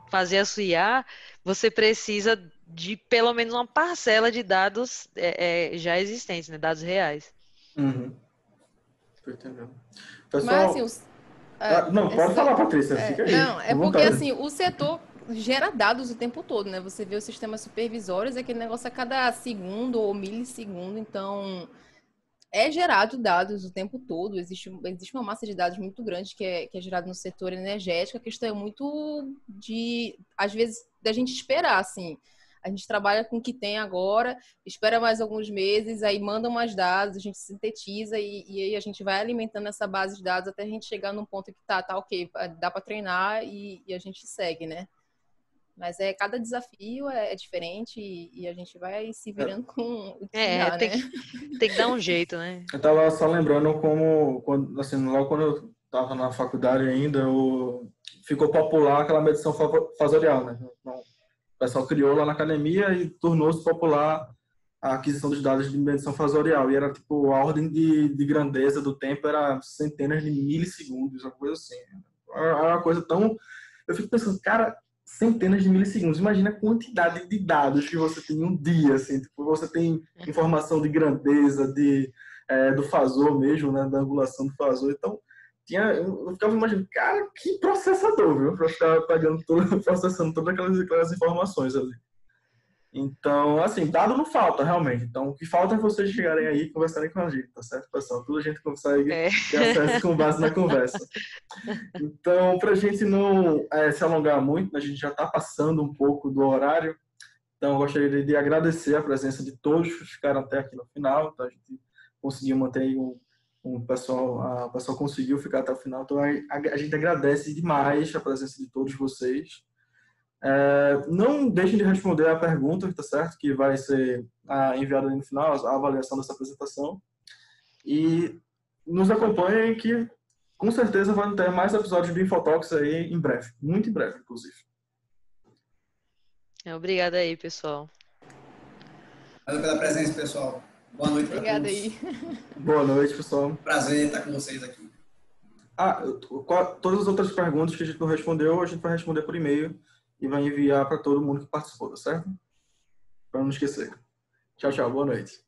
fazer associar, você precisa de pelo menos uma parcela de dados já existentes, né, dados reais. Uhum. entendendo. Pessoal, Mas, assim, os, ah, não, pode falar, Patrícia. É, fica aí. Não, é porque assim, o setor gera dados o tempo todo, né? Você vê os sistemas supervisórios, é aquele negócio a cada segundo ou milissegundo, então é gerado dados o tempo todo, existe, existe uma massa de dados muito grande que é, que é gerada no setor energético, a questão é muito de, às vezes, da gente esperar, assim, a gente trabalha com o que tem agora, espera mais alguns meses, aí manda mais dados, a gente sintetiza e, e aí a gente vai alimentando essa base de dados até a gente chegar num ponto que tá, tá ok, dá para treinar e, e, a gente segue, né? Mas é cada desafio é, é diferente e, e, a gente vai se virando com o que é, dá, tem, né? que, tem que dar um jeito, né? <laughs> Eu tava só lembrando como, quando, assim, logo quando eu tava na faculdade ainda, o, ficou popular aquela medição fasorial, né? Não, o pessoal criou lá na academia e tornou-se popular a aquisição dos dados de medição fasorial. E era tipo, a ordem de, de grandeza do tempo era centenas de milissegundos, uma coisa assim. Era uma coisa tão. Eu fico pensando, cara, centenas de milissegundos. Imagina a quantidade de dados que você tem em um dia, assim. Tipo, você tem informação de grandeza, de, é, do fasor mesmo, né? Da angulação do fasor. Então, tinha, eu ficava imaginando, cara, que processador, viu? Pra ficar pegando todo, <laughs> processando todas aquelas, aquelas informações ali. Então, assim, dado não falta, realmente. Então, o que falta é vocês chegarem aí e conversarem com a gente, tá certo, pessoal? Tudo a gente consegue é. ter acesso com base na conversa. Então, pra gente não é, se alongar muito, a gente já tá passando um pouco do horário. Então, gostaria de agradecer a presença de todos que ficaram até aqui no final. Então, a gente conseguiu manter um o pessoal, a, o pessoal conseguiu ficar até o final. Então, a, a gente agradece demais a presença de todos vocês. É, não deixem de responder a pergunta, tá certo? Que vai ser a, enviada no final, a avaliação dessa apresentação. E nos acompanhem que com certeza vão ter mais episódios de Infotox aí em breve. Muito em breve, inclusive. Obrigada aí, pessoal. Valeu pela presença, pessoal. Boa noite Obrigada aí. Boa noite, pessoal. Prazer estar com vocês aqui. Ah, todas as outras perguntas que a gente não respondeu, a gente vai responder por e-mail e vai enviar para todo mundo que participou, tá certo? Para não esquecer. Tchau, tchau. Boa noite.